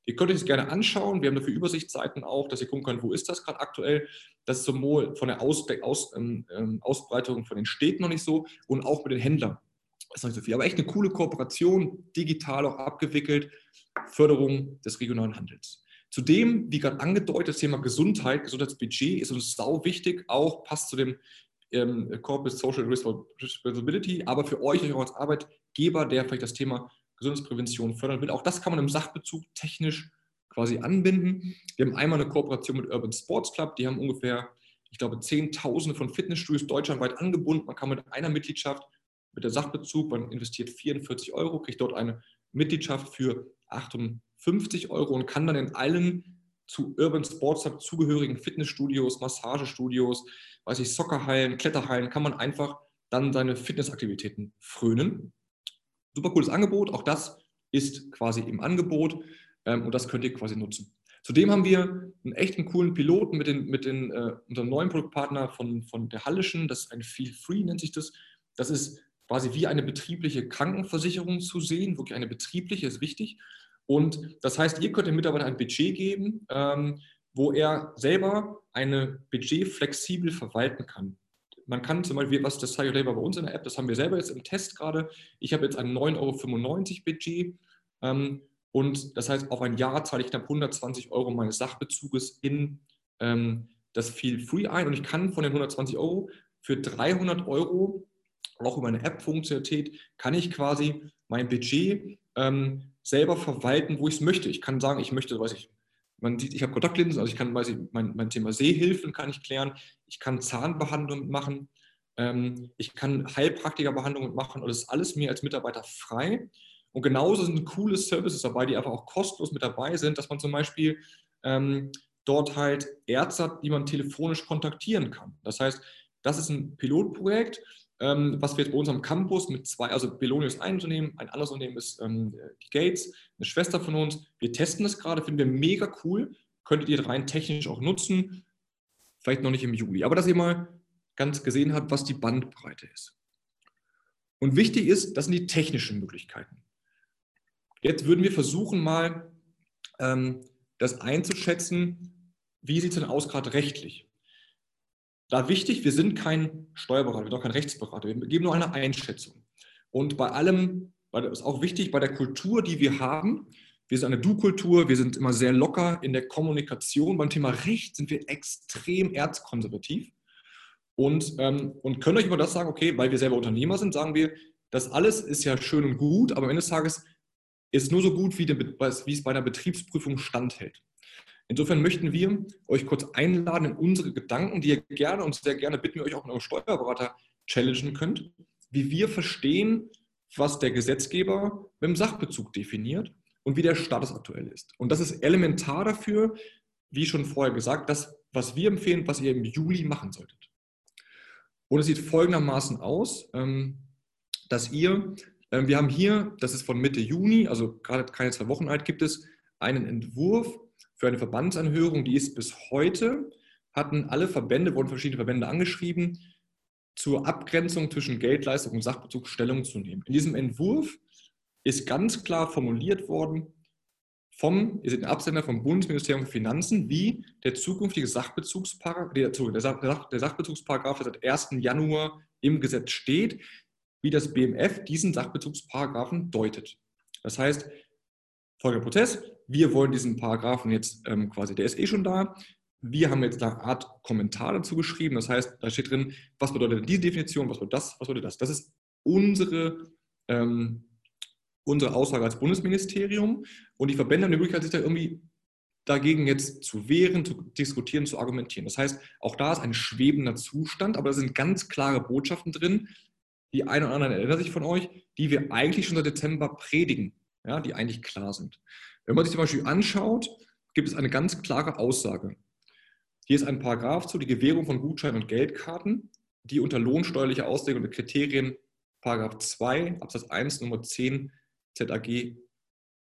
A: Ihr könnt euch das gerne anschauen. Wir haben dafür Übersichtsseiten auch, dass ihr gucken könnt, wo ist das gerade aktuell. Das ist sowohl von der Aus, Aus, ähm, ähm, Ausbreitung von den Städten noch nicht so und auch mit den Händlern. Das ist noch nicht so viel. Aber echt eine coole Kooperation, digital auch abgewickelt. Förderung des regionalen Handels. Zudem, wie gerade angedeutet, das Thema Gesundheit, Gesundheitsbudget ist uns sau wichtig, auch passt zu dem ähm, Corporate Social Responsibility, aber für euch auch als Arbeitgeber, der vielleicht das Thema Gesundheitsprävention fördern will, auch das kann man im Sachbezug technisch quasi anbinden. Wir haben einmal eine Kooperation mit Urban Sports Club, die haben ungefähr, ich glaube, Zehntausende von Fitnessstudios deutschlandweit angebunden. Man kann mit einer Mitgliedschaft, mit der Sachbezug, man investiert 44 Euro, kriegt dort eine Mitgliedschaft für 800 50 Euro und kann dann in allen zu Urban Sports Hub zugehörigen Fitnessstudios, Massagestudios, weiß ich, Soccerhallen, Kletterhallen, kann man einfach dann seine Fitnessaktivitäten frönen. Super cooles Angebot, auch das ist quasi im Angebot ähm, und das könnt ihr quasi nutzen. Zudem haben wir einen echten coolen Piloten mit, den, mit den, äh, unserem neuen Produktpartner von, von der Hallischen, das ist ein Feel Free, nennt sich das. Das ist quasi wie eine betriebliche Krankenversicherung zu sehen, wirklich eine betriebliche, ist wichtig. Und das heißt, ihr könnt dem Mitarbeiter ein Budget geben, ähm, wo er selber eine Budget flexibel verwalten kann. Man kann zum Beispiel, was das zeige ich bei uns in der App, das haben wir selber jetzt im Test gerade. Ich habe jetzt ein 9,95 Euro Budget. Ähm, und das heißt, auf ein Jahr zahle ich knapp 120 Euro meines Sachbezuges in ähm, das Feel Free ein. Und ich kann von den 120 Euro für 300 Euro, auch über eine App-Funktionalität, kann ich quasi mein Budget ähm, selber verwalten, wo ich es möchte. Ich kann sagen, ich möchte, weiß ich, man sieht, ich habe Kontaktlinsen, also ich kann, weiß ich, mein, mein Thema Sehhilfen kann ich klären, ich kann Zahnbehandlung machen, ähm, ich kann Heilpraktikerbehandlungen machen und das ist alles mir als Mitarbeiter frei. Und genauso sind coole Services dabei, die einfach auch kostenlos mit dabei sind, dass man zum Beispiel ähm, dort halt Ärzte hat, die man telefonisch kontaktieren kann. Das heißt, das ist ein Pilotprojekt, ähm, was wir jetzt bei uns am Campus mit zwei, also Belonius ist ein Unternehmen, ein anderes Unternehmen ist ähm, die Gates, eine Schwester von uns. Wir testen das gerade, finden wir mega cool. Könntet ihr rein technisch auch nutzen. Vielleicht noch nicht im Juli. Aber dass ihr mal ganz gesehen habt, was die Bandbreite ist. Und wichtig ist, das sind die technischen Möglichkeiten. Jetzt würden wir versuchen, mal ähm, das einzuschätzen, wie sieht es denn aus gerade rechtlich? Da wichtig, wir sind kein Steuerberater, wir sind auch kein Rechtsberater, wir geben nur eine Einschätzung. Und bei allem, das ist auch wichtig, bei der Kultur, die wir haben, wir sind eine Du-Kultur, wir sind immer sehr locker in der Kommunikation. Beim Thema Recht sind wir extrem erzkonservativ und, ähm, und können euch immer das sagen, okay, weil wir selber Unternehmer sind, sagen wir, das alles ist ja schön und gut, aber am Ende des Tages ist nur so gut, wie, der, wie es bei einer Betriebsprüfung standhält. Insofern möchten wir euch kurz einladen in unsere Gedanken, die ihr gerne und sehr gerne bitten wir euch auch in eure Steuerberater challengen könnt, wie wir verstehen, was der Gesetzgeber mit dem Sachbezug definiert und wie der Status aktuell ist. Und das ist elementar dafür, wie schon vorher gesagt, das, was wir empfehlen, was ihr im Juli machen solltet. Und es sieht folgendermaßen aus, ähm, dass ihr Ähm, wir haben hier, das ist von Mitte Juni, also gerade keine zwei Wochen alt, gibt es einen Entwurf für eine Verbandsanhörung, die ist bis heute, hatten alle Verbände, wurden verschiedene Verbände angeschrieben, zur Abgrenzung zwischen Geldleistung und Sachbezug Stellung zu nehmen. In diesem Entwurf ist ganz klar formuliert worden, vom, ihr seht den Absender vom Bundesministerium für Finanzen, wie der zukünftige Sachbezugsparagraf, der, der, Sachbezugsparagraf, der seit 1. Januar im Gesetz steht, wie das BMF diesen Sachbezugsparagraphen deutet. Das heißt, folgender Prozess, wir wollen diesen Paragraphen jetzt ähm, quasi, der ist eh schon da, wir haben jetzt eine Art Kommentar dazu geschrieben, das heißt, da steht drin, was bedeutet diese Definition, was bedeutet das, was bedeutet das. Das ist unsere, ähm, unsere Aussage als Bundesministerium und die Verbände haben die Möglichkeit, sich da irgendwie dagegen jetzt zu wehren, zu diskutieren, zu argumentieren. Das heißt, auch da ist ein schwebender Zustand, aber da sind ganz klare Botschaften drin, die einen oder anderen erinnern sich von euch, die wir eigentlich schon seit Dezember predigen, ja, die eigentlich klar sind. Wenn man sich zum Beispiel anschaut, gibt es eine ganz klare Aussage. Hier ist ein Paragraph zu, die Gewährung von Gutscheinen und Geldkarten, die unter lohnsteuerlicher Auslegung der Kriterien Paragraph 2 Absatz 1 Nummer 10 ZAG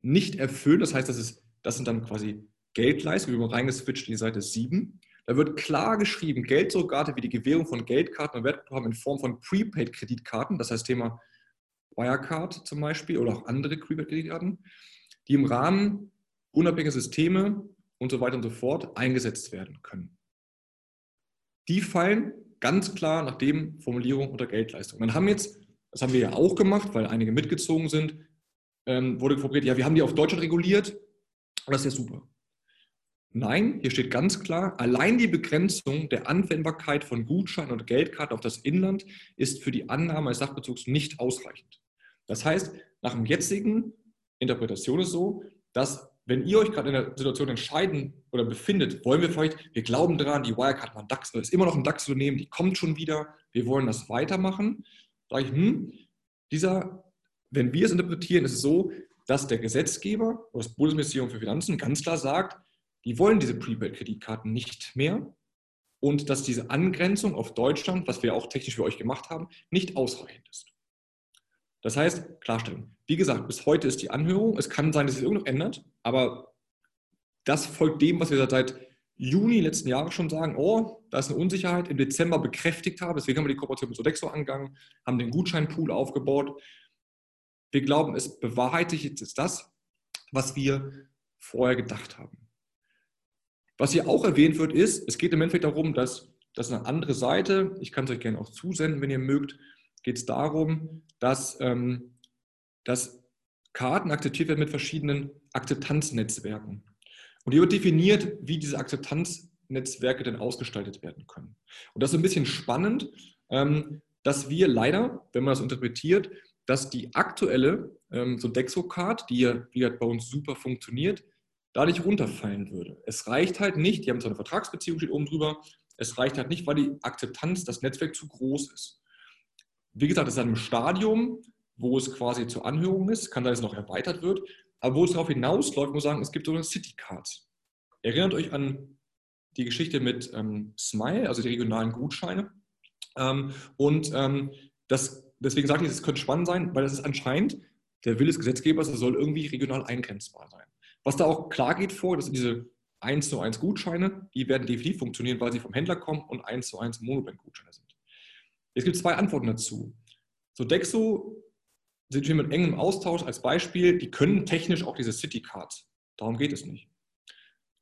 A: nicht erfüllen. Das heißt, das, ist, das sind dann quasi Geldleistungen, wir haben reingeswitcht in die Seite 7. Da wird klar geschrieben, Geldsurrogate wie die Gewährung von Geldkarten und Wertguthaben in Form von Prepaid-Kreditkarten, das heißt Thema Wirecard zum Beispiel oder auch andere Prepaid-Kreditkarten, die im Rahmen unabhängiger Systeme und so weiter und so fort eingesetzt werden können. Die fallen ganz klar nach dem Formulierung unter Geldleistung. Dann haben jetzt, das haben wir ja auch gemacht, weil einige mitgezogen sind, ähm, wurde formuliert, ja, wir haben die auf Deutschland reguliert und das ist ja super. Nein, hier steht ganz klar, allein die Begrenzung der Anwendbarkeit von Gutscheinen und Geldkarten auf das Inland ist für die Annahme des Sachbezugs nicht ausreichend. Das heißt, nach dem jetzigen Interpretation ist so, dass wenn ihr euch gerade in der Situation entscheiden oder befindet, wollen wir vielleicht, wir glauben daran, die Wirecard war ein DAX, ist immer noch ein DAX-Unternehmen, die kommt schon wieder, wir wollen das weitermachen, sage ich, hm, dieser, wenn wir es interpretieren, ist es so, dass der Gesetzgeber oder das Bundesministerium für Finanzen ganz klar sagt, die wollen diese Prepaid-Kreditkarten nicht mehr und dass diese Angrenzung auf Deutschland, was wir auch technisch für euch gemacht haben, nicht ausreichend ist. Das heißt, Klarstellung. Wie gesagt, bis heute ist die Anhörung. Es kann sein, dass sich irgendwas ändert, aber das folgt dem, was wir seit Juni letzten Jahres schon sagen, oh, da ist eine Unsicherheit, im Dezember bekräftigt haben. Deswegen haben wir die Kooperation mit Sodexo angegangen, haben den Gutscheinpool aufgebaut. Wir glauben, es bewahrheitet jetzt das, was wir vorher gedacht haben. Was hier auch erwähnt wird, ist, es geht im Endeffekt darum, dass, dass eine andere Seite, ich kann es euch gerne auch zusenden, wenn ihr mögt, geht es darum, dass, ähm, dass Karten akzeptiert werden mit verschiedenen Akzeptanznetzwerken. Und hier wird definiert, wie diese Akzeptanznetzwerke denn ausgestaltet werden können. Und das ist ein bisschen spannend, ähm, dass wir leider, wenn man das interpretiert, dass die aktuelle ähm, so Dexo-Card, die ja wie bei uns super funktioniert, da nicht runterfallen würde. Es reicht halt nicht, die haben zwar eine Vertragsbeziehung, steht oben drüber, es reicht halt nicht, weil die Akzeptanz, das Netzwerk zu groß ist. Wie gesagt, es ist ein Stadium, wo es quasi zur Anhörung ist, kann sein, dass es noch erweitert wird, aber wo es darauf hinausläuft, muss ich sagen, es gibt so eine City Card. Erinnert euch an die Geschichte mit ähm, Smile, also die regionalen Gutscheine. Ähm, und ähm, das, deswegen sage ich, es könnte spannend sein, weil das ist anscheinend der Wille des Gesetzgebers, es soll irgendwie regional eingrenzbar sein. Was da auch klar geht vor, dass diese 1 zu 1 Gutscheine, die werden definitiv funktionieren, weil sie vom Händler kommen und 1 zu 1 Monobank-Gutscheine sind. Es gibt zwei Antworten dazu. So Dexo sind wir mit engem Austausch als Beispiel, die können technisch auch diese City Cards. Darum geht es nicht.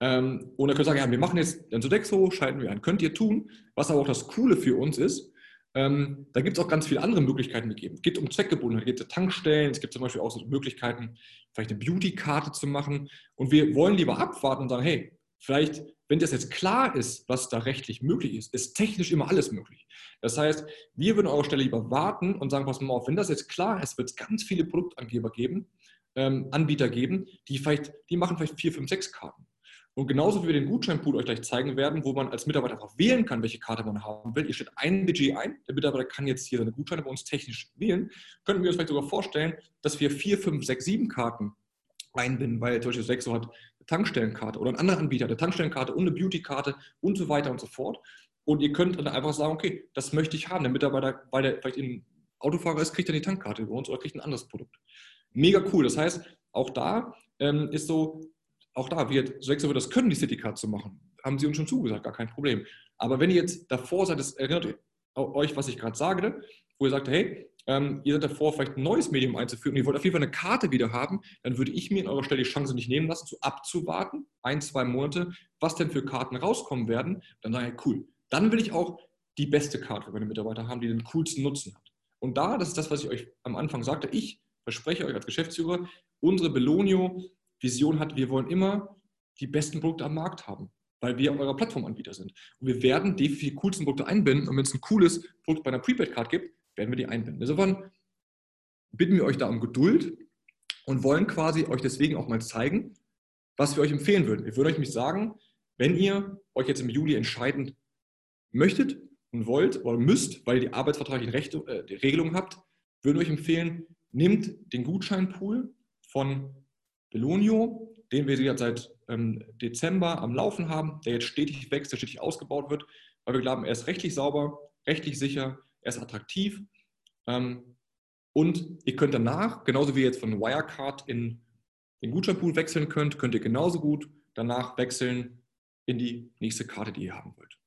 A: Ähm, und dann könnt ihr sagen, ja, wir machen jetzt dann Sodexo, schalten wir ein. Könnt ihr tun. Was aber auch das Coole für uns ist, ähm, da gibt es auch ganz viele andere Möglichkeiten gegeben. Es geht um Zweckgebundenheit, es gibt Tankstellen, es gibt zum Beispiel auch so Möglichkeiten, vielleicht eine Beauty-Karte zu machen. Und wir wollen lieber abwarten und sagen, hey, vielleicht, wenn das jetzt klar ist, was da rechtlich möglich ist, ist technisch immer alles möglich. Das heißt, wir würden an eurer Stelle lieber warten und sagen, pass mal auf, wenn das jetzt klar ist, wird es ganz viele Produktangeber geben, ähm, Anbieter geben, die vielleicht, die machen vielleicht vier, fünf, sechs Karten. Und genauso wie wir den Gutscheinpool euch gleich zeigen werden, wo man als Mitarbeiter einfach wählen kann, welche Karte man haben will. Ihr stellt ein Budget ein, der Mitarbeiter kann jetzt hier seine Gutscheine bei uns technisch wählen. Könnten wir uns vielleicht sogar vorstellen, dass wir vier, fünf, sechs, sieben Karten einbinden, weil zum Beispiel Sexo hat Tankstellenkarte oder ein anderer Anbieter, eine Tankstellenkarte und eine Beautykarte und so weiter und so fort. Und ihr könnt dann einfach sagen, okay, das möchte ich haben. Der Mitarbeiter, weil der vielleicht in Autofahrer ist, kriegt dann die Tankkarte über uns oder kriegt ein anderes Produkt. Mega cool. Das heißt, auch da ähm, ist so, auch da wird, so wird das können, die Citycard zu machen. Haben sie uns schon zugesagt, gar kein Problem. Aber wenn ihr jetzt davor seid, das erinnert euch, was ich gerade sagte, wo ihr sagt, hey, ähm, ihr seid davor, vielleicht ein neues Medium einzuführen und ihr wollt auf jeden Fall eine Karte wieder haben, dann würde ich mir in eurer Stelle die Chance nicht nehmen lassen, so abzuwarten, ein, zwei Monate, was denn für Karten rauskommen werden. Dann sage ich, cool, dann will ich auch die beste Karte für meine Mitarbeiter haben, die den coolsten Nutzen hat. Und da, das ist das, was ich euch am Anfang sagte, ich verspreche euch als Geschäftsführer, unsere Belonio-Vision hat, wir wollen immer die besten Produkte am Markt haben, weil wir euer Plattformanbieter sind. Und wir werden die coolsten Produkte einbinden. Und wenn es ein cooles Produkt bei einer Prepaid-Card gibt, werden wir die einbinden. Insofern bitten wir euch da um Geduld und wollen quasi euch deswegen auch mal zeigen, was wir euch empfehlen würden. Wir würden euch nämlich sagen, wenn ihr euch jetzt im Juli entscheiden möchtet und wollt oder müsst, weil ihr die arbeitsvertraglichen äh, Regelungen habt, würden euch empfehlen, nehmt den Gutscheinpool von Belonio, den wir jetzt seit ähm, Dezember am Laufen haben, der jetzt stetig wächst, der stetig ausgebaut wird, weil wir glauben, er ist rechtlich sauber, rechtlich sicher, er ist attraktiv. Ähm, und ihr könnt danach, genauso wie ihr jetzt von Wirecard in den Gutscheinpool wechseln könnt, könnt ihr genauso gut danach wechseln in die nächste Karte, die ihr haben wollt.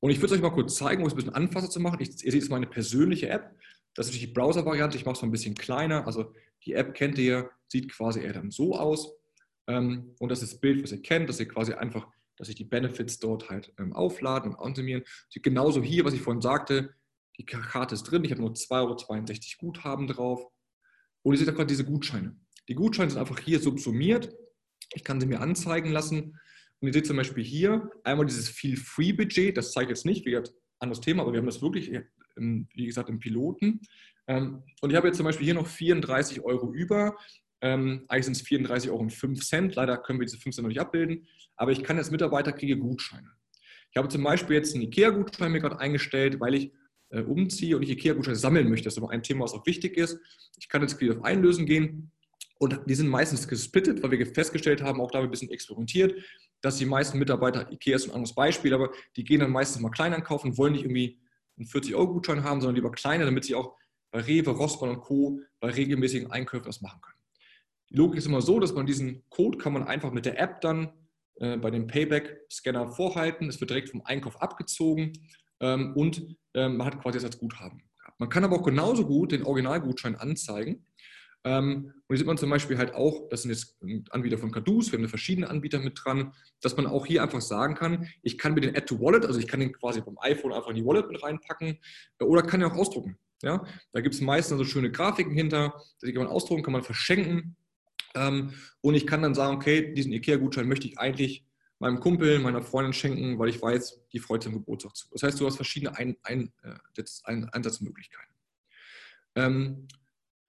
A: Und ich würde es euch mal kurz zeigen, um es ein bisschen anfasser zu machen. Ich, ihr seht jetzt meine persönliche App. Das ist die Browser-Variante. Ich mache es mal ein bisschen kleiner. Also die App kennt ihr, sieht quasi eher dann so aus. Ähm, und das ist das Bild, was ihr kennt, dass ihr quasi einfach, dass sich die Benefits dort halt ähm, aufladen und ansumieren. Genauso hier, was ich vorhin sagte, die Karte ist drin, ich habe nur 2,62 Euro Guthaben drauf. Und ihr seht da gerade diese Gutscheine. Die Gutscheine sind einfach hier subsumiert. Ich kann sie mir anzeigen lassen. Und ihr seht zum Beispiel hier einmal dieses Feel-Free-Budget. Das zeigt jetzt nicht, wie gesagt, anderes Thema, aber wir haben das wirklich, wie gesagt, im Piloten. Ähm, und ich habe jetzt zum Beispiel hier noch 34 Euro über. Ähm, eigentlich sind es 34,05 Euro. Leider können wir diese 5 Cent noch nicht abbilden. Aber ich kann jetzt Mitarbeiter kriege Gutscheine. Ich habe zum Beispiel jetzt einen IKEA-Gutschein mir gerade eingestellt, weil ich äh, umziehe und ich IKEA-Gutscheine sammeln möchte. Das ist aber ein Thema, was auch wichtig ist. Ich kann jetzt auf Einlösen gehen und die sind meistens gesplittet, weil wir festgestellt haben, auch da ein bisschen experimentiert, dass die meisten Mitarbeiter, IKEA ist ein anderes Beispiel, aber die gehen dann meistens mal klein einkaufen, wollen nicht irgendwie einen 40-Euro-Gutschein haben, sondern lieber kleiner, damit sie auch bei Rewe, Rossmann und Co. bei regelmäßigen Einkäufen das machen können. Die Logik ist immer so, dass man diesen Code kann man einfach mit der App dann äh, bei dem Payback-Scanner vorhalten. Es wird direkt vom Einkauf abgezogen ähm, und ähm, man hat quasi das als Guthaben. Man kann aber auch genauso gut den Originalgutschein anzeigen. Ähm, und hier sieht man zum Beispiel halt auch, das sind jetzt Anbieter von Kadus, wir haben verschiedene Anbieter mit dran, dass man auch hier einfach sagen kann, ich kann mir den Add to Wallet, also ich kann den quasi vom iPhone einfach in die Wallet mit reinpacken äh, oder kann ja auch ausdrucken. Ja? Da gibt es meistens so schöne Grafiken hinter, die kann man ausdrucken, kann man verschenken. Ähm, und ich kann dann sagen, okay, diesen IKEA-Gutschein möchte ich eigentlich meinem Kumpel, meiner Freundin schenken, weil ich weiß, die freut sich am Geburtstag zu. Das heißt, du hast verschiedene ein, ein, äh, ein, Einsatzmöglichkeiten. Ähm,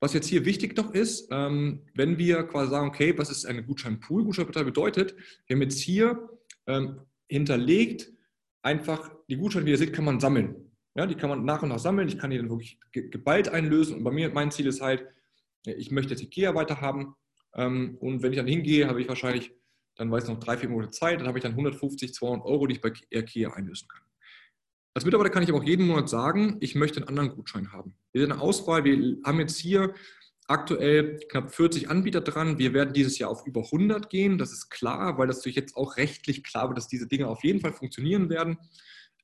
A: was jetzt hier wichtig noch ist, ähm, wenn wir quasi sagen, okay, was ist eine Gutscheinpool? Gutscheinpartei bedeutet, wir haben jetzt hier ähm, hinterlegt, einfach die Gutscheine, wie ihr seht, kann man sammeln. Ja, die kann man nach und nach sammeln. Ich kann die dann wirklich geballt einlösen. Und bei mir, mein Ziel ist halt, ich möchte jetzt Ikea weiter haben. Ähm, und wenn ich dann hingehe, habe ich wahrscheinlich dann weiß ich noch drei, vier Monate Zeit, dann habe ich dann 150, 200 Euro, die ich bei IKEA einlösen kann. Als Mitarbeiter kann ich aber auch jeden Monat sagen, ich möchte einen anderen Gutschein haben. Wir sind eine Auswahl, wir haben jetzt hier aktuell knapp 40 Anbieter dran. Wir werden dieses Jahr auf über 100 gehen, das ist klar, weil das natürlich jetzt auch rechtlich klar wird, dass diese Dinge auf jeden Fall funktionieren werden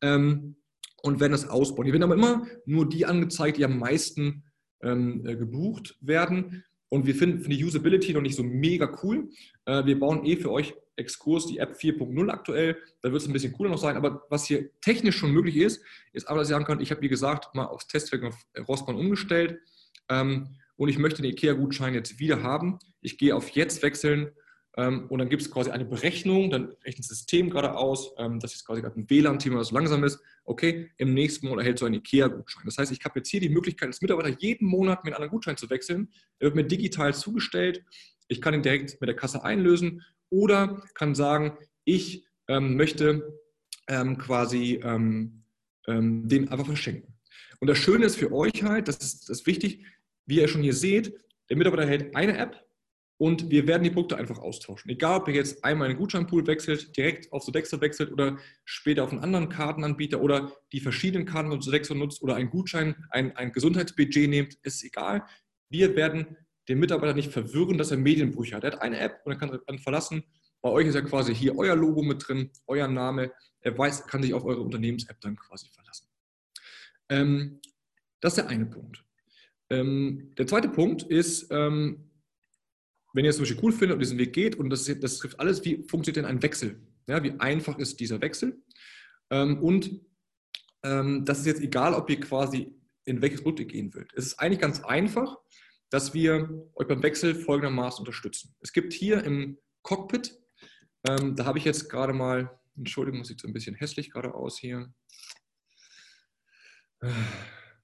A: ähm, und werden das ausbauen. Hier werden aber immer nur die angezeigt, die am meisten ähm, äh, gebucht werden. Und wir finden die Usability noch nicht so mega cool. Äh, wir bauen eh für euch Exkurs die App 4.0 aktuell. Da wird es ein bisschen cooler noch sein. Aber was hier technisch schon möglich ist, ist aber, dass ihr sagen könnt, ich habe, wie gesagt, mal aufs Testwerk auf Rossmann umgestellt. Ähm, und ich möchte den IKEA-Gutschein jetzt wieder haben. Ich gehe auf Jetzt wechseln und dann gibt es quasi eine Berechnung, dann rechnet das System gerade aus, ähm, das ist quasi gerade ein WLAN-Thema, das langsam ist. Okay, im nächsten Monat erhältst du einen IKEA-Gutschein. Das heißt, ich habe jetzt hier die Möglichkeit, als Mitarbeiter jeden Monat mit einem anderen Gutschein zu wechseln. Er wird mir digital zugestellt. Ich kann ihn direkt mit der Kasse einlösen oder kann sagen, ich ähm, möchte ähm, quasi ähm, ähm, den einfach verschenken. Und das Schöne ist für euch halt, das ist, das ist wichtig, wie ihr schon hier seht, der Mitarbeiter erhält eine App, und wir werden die Produkte einfach austauschen. Egal, ob ihr jetzt einmal in den Gutscheinpool wechselt, direkt auf Sodexo wechselt oder später auf einen anderen Kartenanbieter oder die verschiedenen Karten von Sodexo nutzt oder einen Gutschein, ein, ein Gesundheitsbudget nehmt, ist egal. Wir werden den Mitarbeiter nicht verwirren, dass er Medienbrüche hat. Er hat eine App und er kann dann verlassen. Bei euch ist ja quasi hier euer Logo mit drin, euer Name. Er weiß, kann sich auf eure Unternehmens-App dann quasi verlassen. Ähm, das ist der eine Punkt. Ähm, der zweite Punkt ist, ähm, wenn ihr es zum Beispiel cool findet und diesen Weg geht, und das, das trifft alles, wie funktioniert denn ein Wechsel? Ja, wie einfach ist dieser Wechsel? Ähm, und ähm, das ist jetzt egal, ob ihr quasi in welches Produkt ihr gehen wollt. Es ist eigentlich ganz einfach, dass wir euch beim Wechsel folgendermaßen unterstützen. Es gibt hier im Cockpit, ähm, da habe ich jetzt gerade mal, Entschuldigung, sieht so ein bisschen hässlich gerade aus hier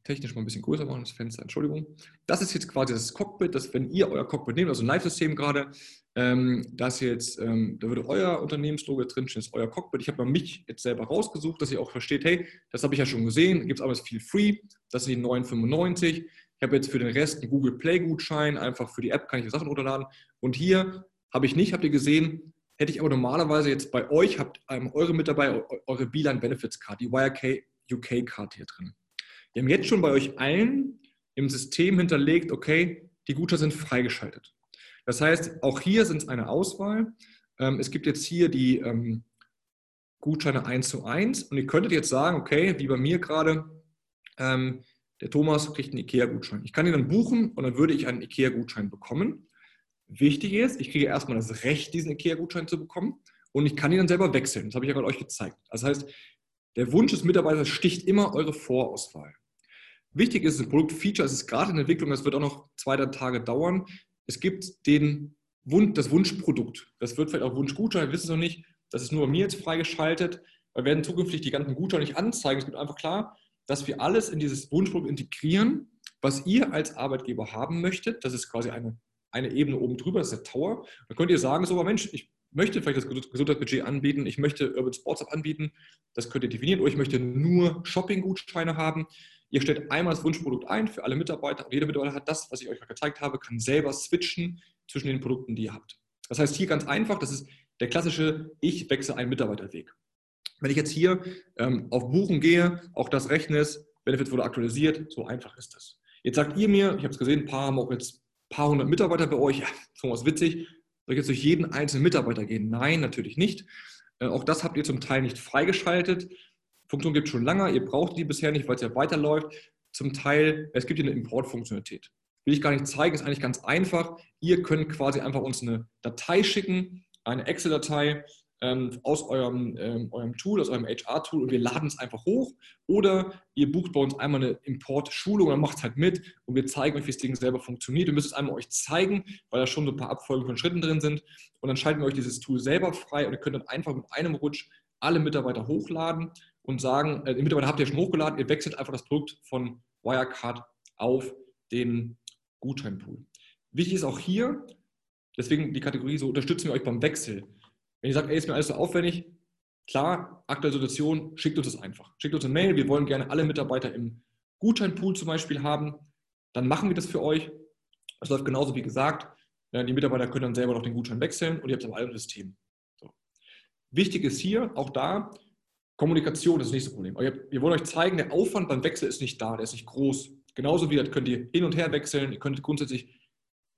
A: technisch mal ein bisschen größer machen, das Fenster, Entschuldigung. Das ist jetzt quasi das Cockpit, dass wenn ihr euer Cockpit nehmt, also ein Live-System gerade, ähm, das jetzt, ähm, da würde euer Unternehmenslogo drinstehen, ist euer Cockpit. Ich habe mal mich jetzt selber rausgesucht, dass ihr auch versteht, hey, das habe ich ja schon gesehen, gibt es aber viel free, das sind die 9,95. Ich habe jetzt für den Rest einen Google Play-Gutschein, einfach für die App kann ich Sachen runterladen. Und hier habe ich nicht, habt ihr gesehen, hätte ich aber normalerweise jetzt bei euch, habt ähm, eure mit dabei, eure Beeline Benefits Card, die YRK UK Card hier drin. Wir haben jetzt schon bei euch allen im System hinterlegt, okay, die Gutscheine sind freigeschaltet. Das heißt, auch hier sind es eine Auswahl. Ähm, es gibt jetzt hier die ähm, Gutscheine 1 zu 1 und ihr könntet jetzt sagen, okay, wie bei mir gerade, ähm, der Thomas kriegt einen IKEA-Gutschein. Ich kann ihn dann buchen und dann würde ich einen IKEA-Gutschein bekommen. Wichtig ist, ich kriege erstmal das Recht, diesen IKEA-Gutschein zu bekommen und ich kann ihn dann selber wechseln. Das habe ich ja gerade euch gezeigt. Das heißt, der Wunsch des Mitarbeiters sticht immer eure Vorauswahl. Wichtig ist, ein Produktfeature, es ist gerade in Entwicklung, das wird auch noch zwei, drei Tage dauern. Es gibt den Wunsch, das Wunschprodukt. Das wird vielleicht auch Wunschgutschein, wir wissen es noch nicht. Das ist nur bei mir jetzt freigeschaltet. Wir werden zukünftig die ganzen Gutscheine nicht anzeigen. Es gibt einfach klar, dass wir alles in dieses Wunschprodukt integrieren, was ihr als Arbeitgeber haben möchtet. Das ist quasi eine, eine Ebene oben drüber, das ist der Tower. Da könnt ihr sagen, so, Mensch, ich möchte vielleicht das Gesundheitsbudget anbieten, ich möchte Urban Sports anbieten, das könnt ihr definieren, oder ich möchte nur Shopping-Gutscheine haben. Ihr stellt einmal das Wunschprodukt ein für alle Mitarbeiter und jeder Mitarbeiter hat das, was ich euch gezeigt habe, kann selber switchen zwischen den Produkten, die ihr habt. Das heißt hier ganz einfach, das ist der klassische Ich wechsle einen Mitarbeiterweg. Wenn ich jetzt hier ähm, auf Buchen gehe, auch das rechne es, Benefit wurde aktualisiert, so einfach ist das. Jetzt sagt ihr mir, ich habe es gesehen, ein paar haben auch jetzt ein paar hundert Mitarbeiter bei euch, ja, so was witzig, soll ich jetzt durch jeden einzelnen Mitarbeiter gehen? Nein, natürlich nicht. Äh, auch das habt ihr zum Teil nicht freigeschaltet. Funktion gibt es schon lange, ihr braucht die bisher nicht, weil es ja weiterläuft. Zum Teil, es gibt hier eine Importfunktionalität. Will ich gar nicht zeigen, ist eigentlich ganz einfach. Ihr könnt quasi einfach uns eine Datei schicken, eine Excel-Datei ähm, aus eurem, ähm, eurem Tool, aus eurem HR-Tool und wir laden es einfach hoch. Oder ihr bucht bei uns einmal eine Import-Schulung und macht es halt mit und wir zeigen euch, wie das Ding selber funktioniert. Wir müssen es einmal euch zeigen, weil da schon so ein paar Abfolgen von Schritten drin sind. Und dann schalten wir euch dieses Tool selber frei und ihr könnt dann einfach mit einem Rutsch alle Mitarbeiter hochladen und sagen, äh, die Mitarbeiter habt ihr schon hochgeladen, ihr wechselt einfach das Produkt von Wirecard auf den Gutscheinpool. Wichtig ist auch hier, deswegen die Kategorie so, unterstützen wir euch beim Wechsel. Wenn ihr sagt, ey, ist mir alles so aufwendig, klar, aktuelle Situation, schickt uns das einfach. Schickt uns eine Mail, wir wollen gerne alle Mitarbeiter im Gutscheinpool zum Beispiel haben, dann machen wir das für euch. Es läuft genauso wie gesagt. Die Mitarbeiter können dann selber noch den Gutschein wechseln und ihr habt dann alle im System. So. Wichtig ist hier, auch da, Kommunikation ist das nächste Problem. Wir wollen euch zeigen, der Aufwand beim Wechsel ist nicht da, der ist nicht groß. Genauso wie das könnt ihr hin und her wechseln, ihr könnt grundsätzlich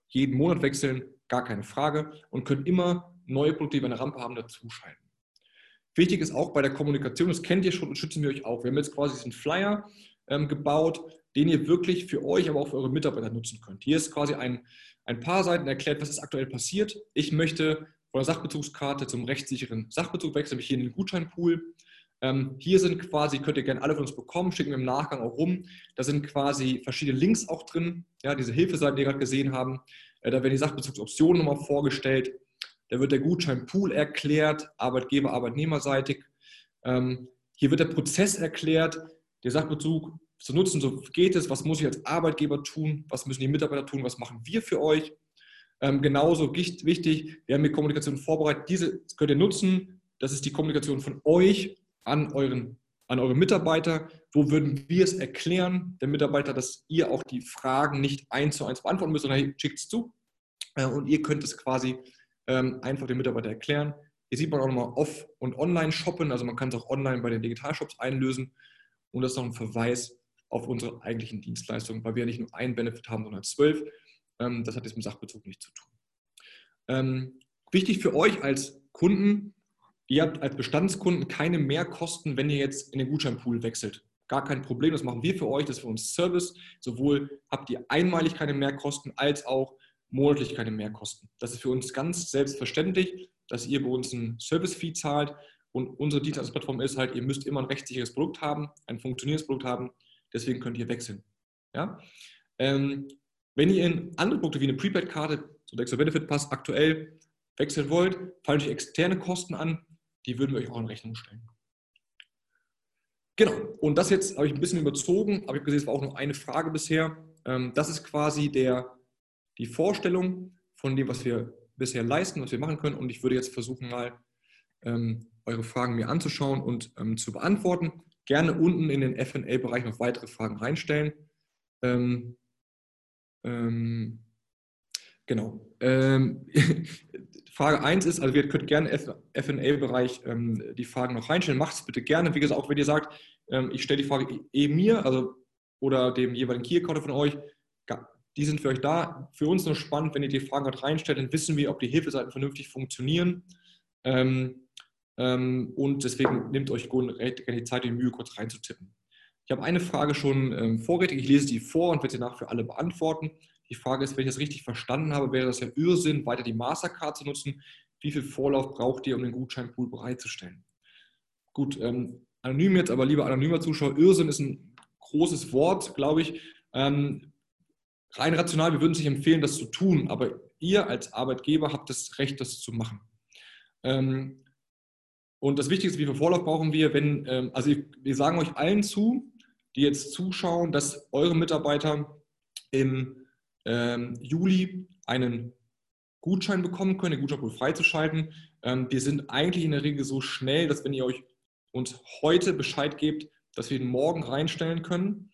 A: jeden Monat wechseln, gar keine Frage und könnt immer neue Produkte, die wir eine Rampe haben, dazuschalten. Wichtig ist auch bei der Kommunikation, das kennt ihr schon und schützen wir euch auch. Wir haben jetzt quasi diesen Flyer ähm, gebaut, den ihr wirklich für euch, aber auch für eure Mitarbeiter nutzen könnt. Hier ist quasi ein, ein paar Seiten erklärt, was ist aktuell passiert. Ich möchte von der Sachbezugskarte zum rechtssicheren Sachbezug wechseln, nämlich hier in den Gutscheinpool. Ähm, hier sind quasi, könnt ihr gerne alle von uns bekommen, schicken wir im Nachgang auch rum. Da sind quasi verschiedene Links auch drin, ja, diese Hilfeseiten, die wir gerade gesehen haben. Äh, da werden die Sachbezugsoptionen nochmal vorgestellt. Da wird der Gutscheinpool erklärt, Arbeitgeber, Arbeitnehmerseitig. Ähm, hier wird der Prozess erklärt, der Sachbezug zu nutzen, so geht es, was muss ich als Arbeitgeber tun, was müssen die Mitarbeiter tun, was machen wir für euch. Ähm, genauso wichtig, wir haben die Kommunikation vorbereitet, diese könnt ihr nutzen, das ist die Kommunikation von euch an, euren, an eure Mitarbeiter. Wo würden wir es erklären, der Mitarbeiter, dass ihr auch die Fragen nicht eins zu eins beantworten müsst, sondern schickt es zu. äh, und ihr könnt es quasi ähm, einfach dem Mitarbeiter erklären. Hier sieht man auch nochmal Off- und Online-Shoppen, also man kann es auch online bei den Digitalshops einlösen und das ist noch ein Verweis auf unsere eigentlichen Dienstleistungen, weil wir ja nicht nur einen Benefit haben, sondern zwölf. Ähm, das hat jetzt mit Sachbezug nichts zu tun. Ähm, wichtig für euch als Kunden, ihr habt als Bestandskunden keine Mehrkosten, wenn ihr jetzt in den Gutscheinpool wechselt. Gar kein Problem, das machen wir für euch, das ist für uns Service. Sowohl habt ihr einmalig keine Mehrkosten als auch monatlich keine Mehrkosten. Das ist für uns ganz selbstverständlich, dass ihr bei uns ein Service-Fee zahlt und unsere Dienstleistungsplattform ist halt, ihr müsst immer ein rechtssicheres Produkt haben, ein funktionierendes Produkt haben, deswegen könnt ihr wechseln. Ja? Ähm, wenn ihr in andere Produkte wie eine Prepaid-Karte, so der Extra Benefit Pass aktuell wechseln wollt, fallen euch externe Kosten an, die würden wir euch auch in Rechnung stellen. Genau, und das jetzt habe ich ein bisschen überzogen, aber ich habe gesehen, es war auch noch eine Frage bisher. Ähm, das ist quasi der, die Vorstellung von dem, was wir bisher leisten, was wir machen können. Und ich würde jetzt versuchen, mal ähm, eure Fragen mir anzuschauen und ähm, zu beantworten. Gerne unten in den FA-Bereich noch weitere Fragen reinstellen. Genau. Ähm, [LAUGHS] Frage 1 ist, also ihr könnt gerne FA-Bereich ähm, die Fragen noch reinstellen. Macht es bitte gerne. Wie gesagt, auch wenn ihr sagt, ähm, ich stelle die Frage eh mir, also oder dem jeweiligen Key-Accounter von euch, die sind für euch da. Für uns nur spannend, wenn ihr die Fragen gerade reinstellt, dann wissen wir, ob die Hilfeseiten vernünftig funktionieren. Ähm, ähm, und deswegen nehmt euch gerne die Zeit, die Mühe kurz reinzutippen. Ich habe eine Frage schon ähm, vorrätig. Ich lese die vor und werde sie nach für alle beantworten. Die Frage ist, wenn ich das richtig verstanden habe, wäre das ja Irrsinn, weiter die Mastercard zu nutzen. Wie viel Vorlauf braucht ihr, um den Gutscheinpool bereitzustellen? Gut, ähm, anonym jetzt, aber lieber anonymer Zuschauer, Irrsinn ist ein großes Wort, glaube ich. Ähm, rein rational, wir würden es nicht empfehlen, das zu tun, aber ihr als Arbeitgeber habt das Recht, das zu machen. Ähm, und das Wichtigste, wie viel Vorlauf brauchen wir, wenn, ähm, also wir sagen euch allen zu, die jetzt zuschauen, dass eure Mitarbeiter im ähm, Juli einen Gutschein bekommen können, den Gutscheinpool freizuschalten. Ähm, wir sind eigentlich in der Regel so schnell, dass wenn ihr euch uns heute Bescheid gebt, dass wir ihn morgen reinstellen können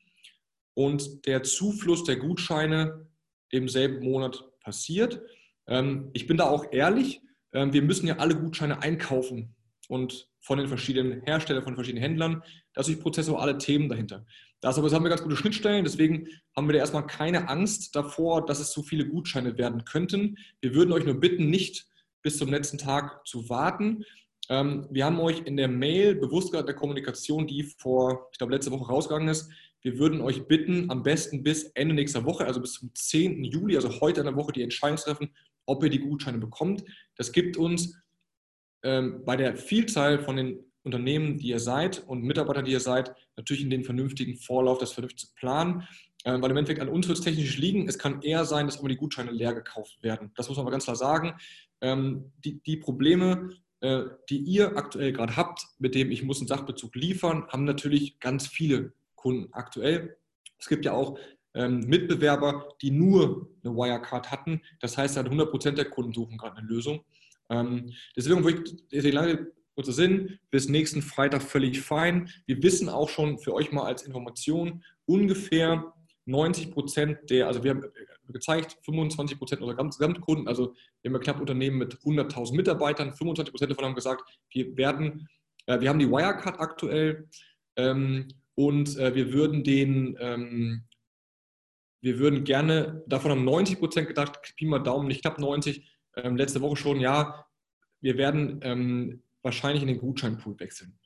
A: und der Zufluss der Gutscheine im selben Monat passiert. Ähm, ich bin da auch ehrlich, ähm, wir müssen ja alle Gutscheine einkaufen und von den verschiedenen Herstellern, von verschiedenen Händlern. Da sind prozessuale Themen dahinter. Das aber haben wir ganz gute Schnittstellen, deswegen haben wir da erstmal keine Angst davor, dass es zu viele Gutscheine werden könnten. Wir würden euch nur bitten, nicht bis zum letzten Tag zu warten. Ähm, wir haben euch in der Mail bewusst gerade der Kommunikation, die vor, ich glaube, letzte Woche rausgegangen ist, wir würden euch bitten, am besten bis Ende nächster Woche, also bis zum 10. Juli, also heute in der Woche, die Entscheidung zu treffen, ob ihr die Gutscheine bekommt. Das gibt uns ähm, bei der Vielzahl von den Unternehmen, die ihr seid und Mitarbeitern, die ihr seid, natürlich in den vernünftigen Vorlauf, das vernünftig zu planen. Ähm, weil im Endeffekt an uns wird es technisch liegen. Es kann eher sein, dass immer die Gutscheine leer gekauft werden. Das muss man aber ganz klar sagen. Ähm, die, die Probleme, äh, die ihr aktuell gerade habt, mit dem ich muss einen Sachbezug liefern, haben natürlich ganz viele Kunden aktuell. Es gibt ja auch ähm, Mitbewerber, die nur eine Wirecard hatten. Das heißt, 100% der Kunden suchen gerade eine Lösung. Deswegen deswegen lange kurzer Sinn, bis nächsten Freitag völlig fein. Wir wissen auch schon für euch mal als Information ungefähr 90% der, also wir haben gezeigt, 25% unserer Gesamtkunden, also wir haben ja knapp Unternehmen mit 100.000 Mitarbeitern, 25% davon haben gesagt, wir werden, äh, wir haben die Wirecard aktuell ähm, und äh, wir würden den, ähm, wir würden gerne, davon haben 90% gedacht, Pi mal Daumen, nicht knapp 90, ähm, letzte Woche schon, ja, wir werden ähm, wahrscheinlich in den Gutscheinpool wechseln.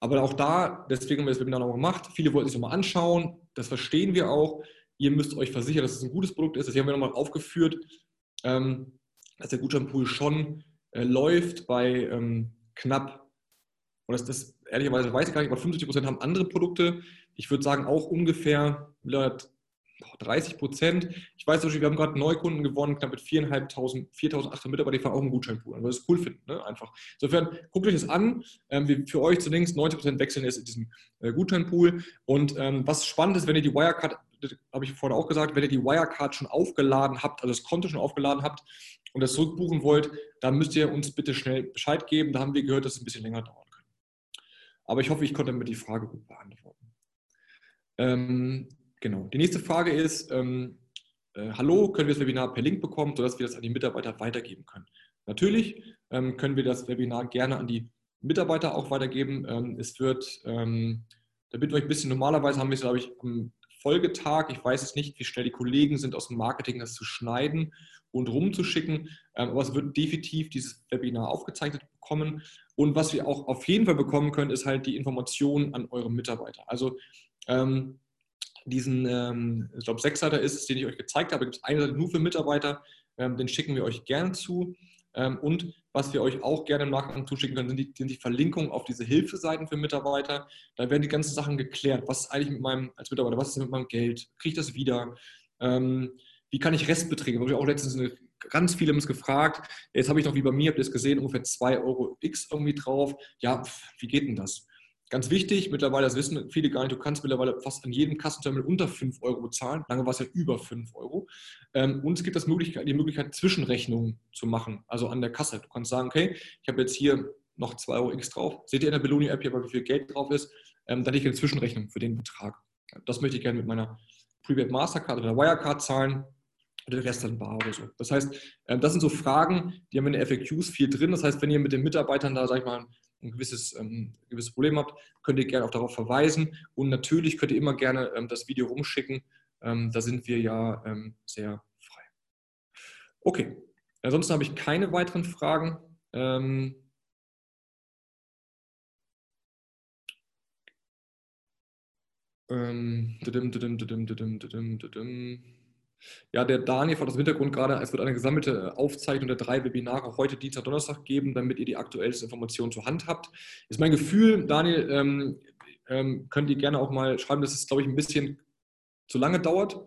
A: Aber auch da, deswegen haben wir das Webinar noch gemacht, viele wollten sich nochmal anschauen, das verstehen wir auch. Ihr müsst euch versichern, dass es ein gutes Produkt ist. Das haben wir nochmal aufgeführt, ähm, dass der Gutscheinpool schon äh, läuft bei ähm, knapp, und das, das ehrlicherweise weiß ich gar nicht, aber 50 Prozent haben andere Produkte. Ich würde sagen auch ungefähr 30 Prozent. Ich weiß zum wir haben gerade Neukunden gewonnen, knapp mit 4.500, 4.800 Mitarbeitern, die fahren auch einen Gutscheinpool an, weil das cool finden, ne? einfach. Insofern, guckt euch das an. Ähm, für euch zunächst 90 Prozent wechseln jetzt in diesem äh, Gutscheinpool. Und ähm, was spannend ist, wenn ihr die Wirecard, habe ich vorhin auch gesagt, wenn ihr die Wirecard schon aufgeladen habt, also das Konto schon aufgeladen habt und das zurückbuchen wollt, dann müsst ihr uns bitte schnell Bescheid geben. Da haben wir gehört, dass es ein bisschen länger dauern kann. Aber ich hoffe, ich konnte damit die Frage gut beantworten. Ähm, Genau. Die nächste Frage ist, ähm, äh, Hallo können wir das Webinar per Link bekommen, sodass wir das an die Mitarbeiter weitergeben können. Natürlich ähm, können wir das Webinar gerne an die Mitarbeiter auch weitergeben. Ähm, es wird, ähm, da bitten wir euch ein bisschen, normalerweise haben wir es, glaube ich, am Folgetag, ich weiß es nicht, wie schnell die Kollegen sind aus dem Marketing, das zu schneiden und rumzuschicken, ähm, aber es wird definitiv dieses Webinar aufgezeichnet bekommen. Und was wir auch auf jeden Fall bekommen können, ist halt die Informationen an eure Mitarbeiter. Also ähm, diesen, ähm, ich glaube, Sechsseiter ist es, den ich euch gezeigt habe, gibt es eine Seite nur für Mitarbeiter, ähm, den schicken wir euch gerne zu. Ähm, und was wir euch auch gerne im Nachgang zuschicken können, sind die, sind die, Verlinkungen auf diese Hilfeseiten für Mitarbeiter. Da werden die ganzen Sachen geklärt. Was ist eigentlich mit meinem, als Mitarbeiter, was ist mit meinem Geld? Kriege ich das wieder? Ähm, wie kann ich Restbeträge? Da habe ich auch letztens ganz viele haben es gefragt. Jetzt habe ich noch wie bei mir, habt ihr es gesehen, ungefähr 2 Euro X irgendwie drauf. Ja, wie geht denn das? Ganz wichtig, mittlerweile, das wissen viele gar nicht, du kannst mittlerweile fast an jedem Kassenterminal unter 5 Euro bezahlen. Lange war es ja über 5 Euro. Ähm, und es gibt das Möglichkeit, die Möglichkeit, Zwischenrechnungen zu machen, also an der Kasse. Du kannst sagen, okay, ich habe jetzt hier noch 2 Euro X drauf. Seht ihr in der Belohnung-App hier, wie viel Geld drauf ist? Ähm, dann hätte ich eine Zwischenrechnung für den Betrag. Das möchte ich gerne mit meiner Prepaid Mastercard oder Wirecard zahlen oder der Rest dann bar oder so. Das heißt, ähm, das sind so Fragen, die haben in den FAQs viel drin. Das heißt, wenn ihr mit den Mitarbeitern da, sag ich mal, ein gewisses, ähm, gewisses Problem habt, könnt ihr gerne auch darauf verweisen. Und natürlich könnt ihr immer gerne ähm, das Video rumschicken. Ähm, da sind wir ja ähm, sehr frei. Okay, ansonsten habe ich keine weiteren Fragen. Ähm, ähm, ja, der Daniel von das Hintergrund gerade, es wird eine gesammelte Aufzeichnung der drei Webinare heute Dienstag, Donnerstag geben, damit ihr die aktuellsten Informationen zur Hand habt. Ist mein Gefühl, Daniel, ähm, ähm, könnt ihr gerne auch mal schreiben, dass es, glaube ich, ein bisschen zu lange dauert.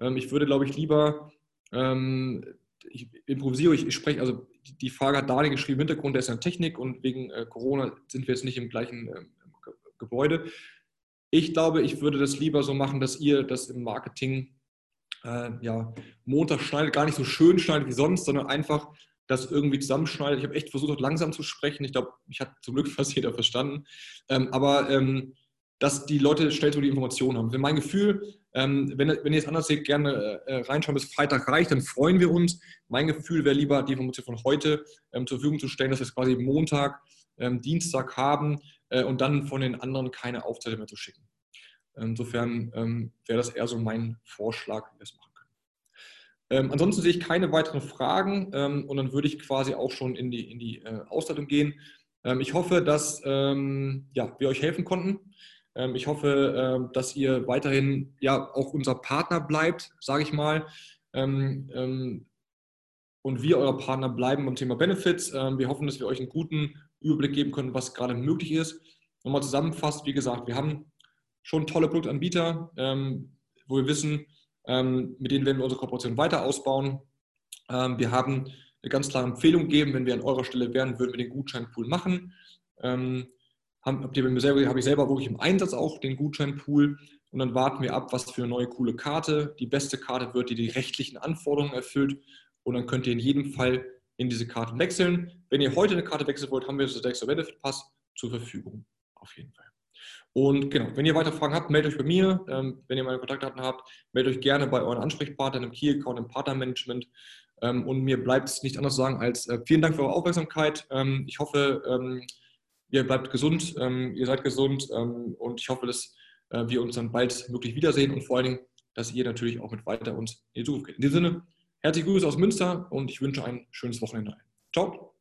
A: Ähm, ich würde, glaube ich, lieber, ähm, ich improvisiere, ich, ich, spreche, also die Frage hat Daniel geschrieben, Hintergrund, der ist in Technik und wegen äh, Corona sind wir jetzt nicht im gleichen äh, Gebäude. Ich glaube, ich würde das lieber so machen, dass ihr das im Marketing äh, ja, Montag schneidet, gar nicht so schön schneidet wie sonst, sondern einfach das irgendwie zusammenschneidet. Ich habe echt versucht, langsam zu sprechen. Ich glaube, ich hat zum Glück [LAUGHS] fast jeder verstanden. Ähm, aber ähm, dass die Leute schnell so die Informationen haben. Mein Gefühl, ähm, wenn, wenn ihr es anders seht, gerne äh, reinschauen, bis Freitag reicht, dann freuen wir uns. Mein Gefühl wäre lieber, die Information von heute ähm, zur Verfügung zu stellen, dass wir es quasi Montag, ähm, Dienstag haben äh, und dann von den anderen keine Aufzeichnung mehr zu schicken. Insofern ähm, wäre das eher so mein Vorschlag, wie wir es machen können. Ähm, ansonsten sehe ich keine weiteren Fragen ähm, und dann würde ich quasi auch schon in die, in die äh, Ausleitung gehen. Ich hoffe, dass ja, wir euch helfen konnten. Ich hoffe, dass ihr weiterhin ja auch unser Partner bleibt, sage ich mal. und wir euer Partner bleiben beim Thema Benefits. wir hoffen, dass wir euch einen guten Überblick geben können, was gerade möglich ist. Nochmal zusammenfasst, wie gesagt, wir haben schon tolle Produktanbieter, ähm, wo wir wissen, ähm, mit denen werden wir unsere Kooperation weiter ausbauen. Ähm, wir haben eine ganz klare Empfehlung gegeben, wenn wir an eurer Stelle wären, würden wir den Gutscheinpool machen. Ähm, habe ich selber wirklich im Einsatz auch den Gutscheinpool und dann warten wir ab, was für eine neue coole Karte die beste Karte wird, die die rechtlichen Anforderungen erfüllt und dann könnt ihr in jedem Fall in diese Karten wechseln. Wenn ihr heute eine Karte wechseln wollt, haben wir das Dexter Benefit Pass zur Verfügung. Auf jeden Fall. Und genau, wenn ihr weitere Fragen habt, meldet euch bei mir. Ähm, wenn ihr meine Kontaktdaten habt, meldet euch gerne bei euren Ansprechpartnern im Key-Account, im Partnermanagement. Ähm, und mir bleibt es nicht anders zu sagen als äh, vielen Dank für eure Aufmerksamkeit. Ähm, ich hoffe, ähm, ihr bleibt gesund, ähm, ihr seid gesund ähm, und ich hoffe, dass äh, wir uns dann bald wirklich wiedersehen und vor allen Dingen, dass ihr natürlich auch mit weiter uns in die Zukunft geht. In diesem Sinne, herzliche Grüße aus Münster und ich wünsche ein schönes Wochenende. Ciao.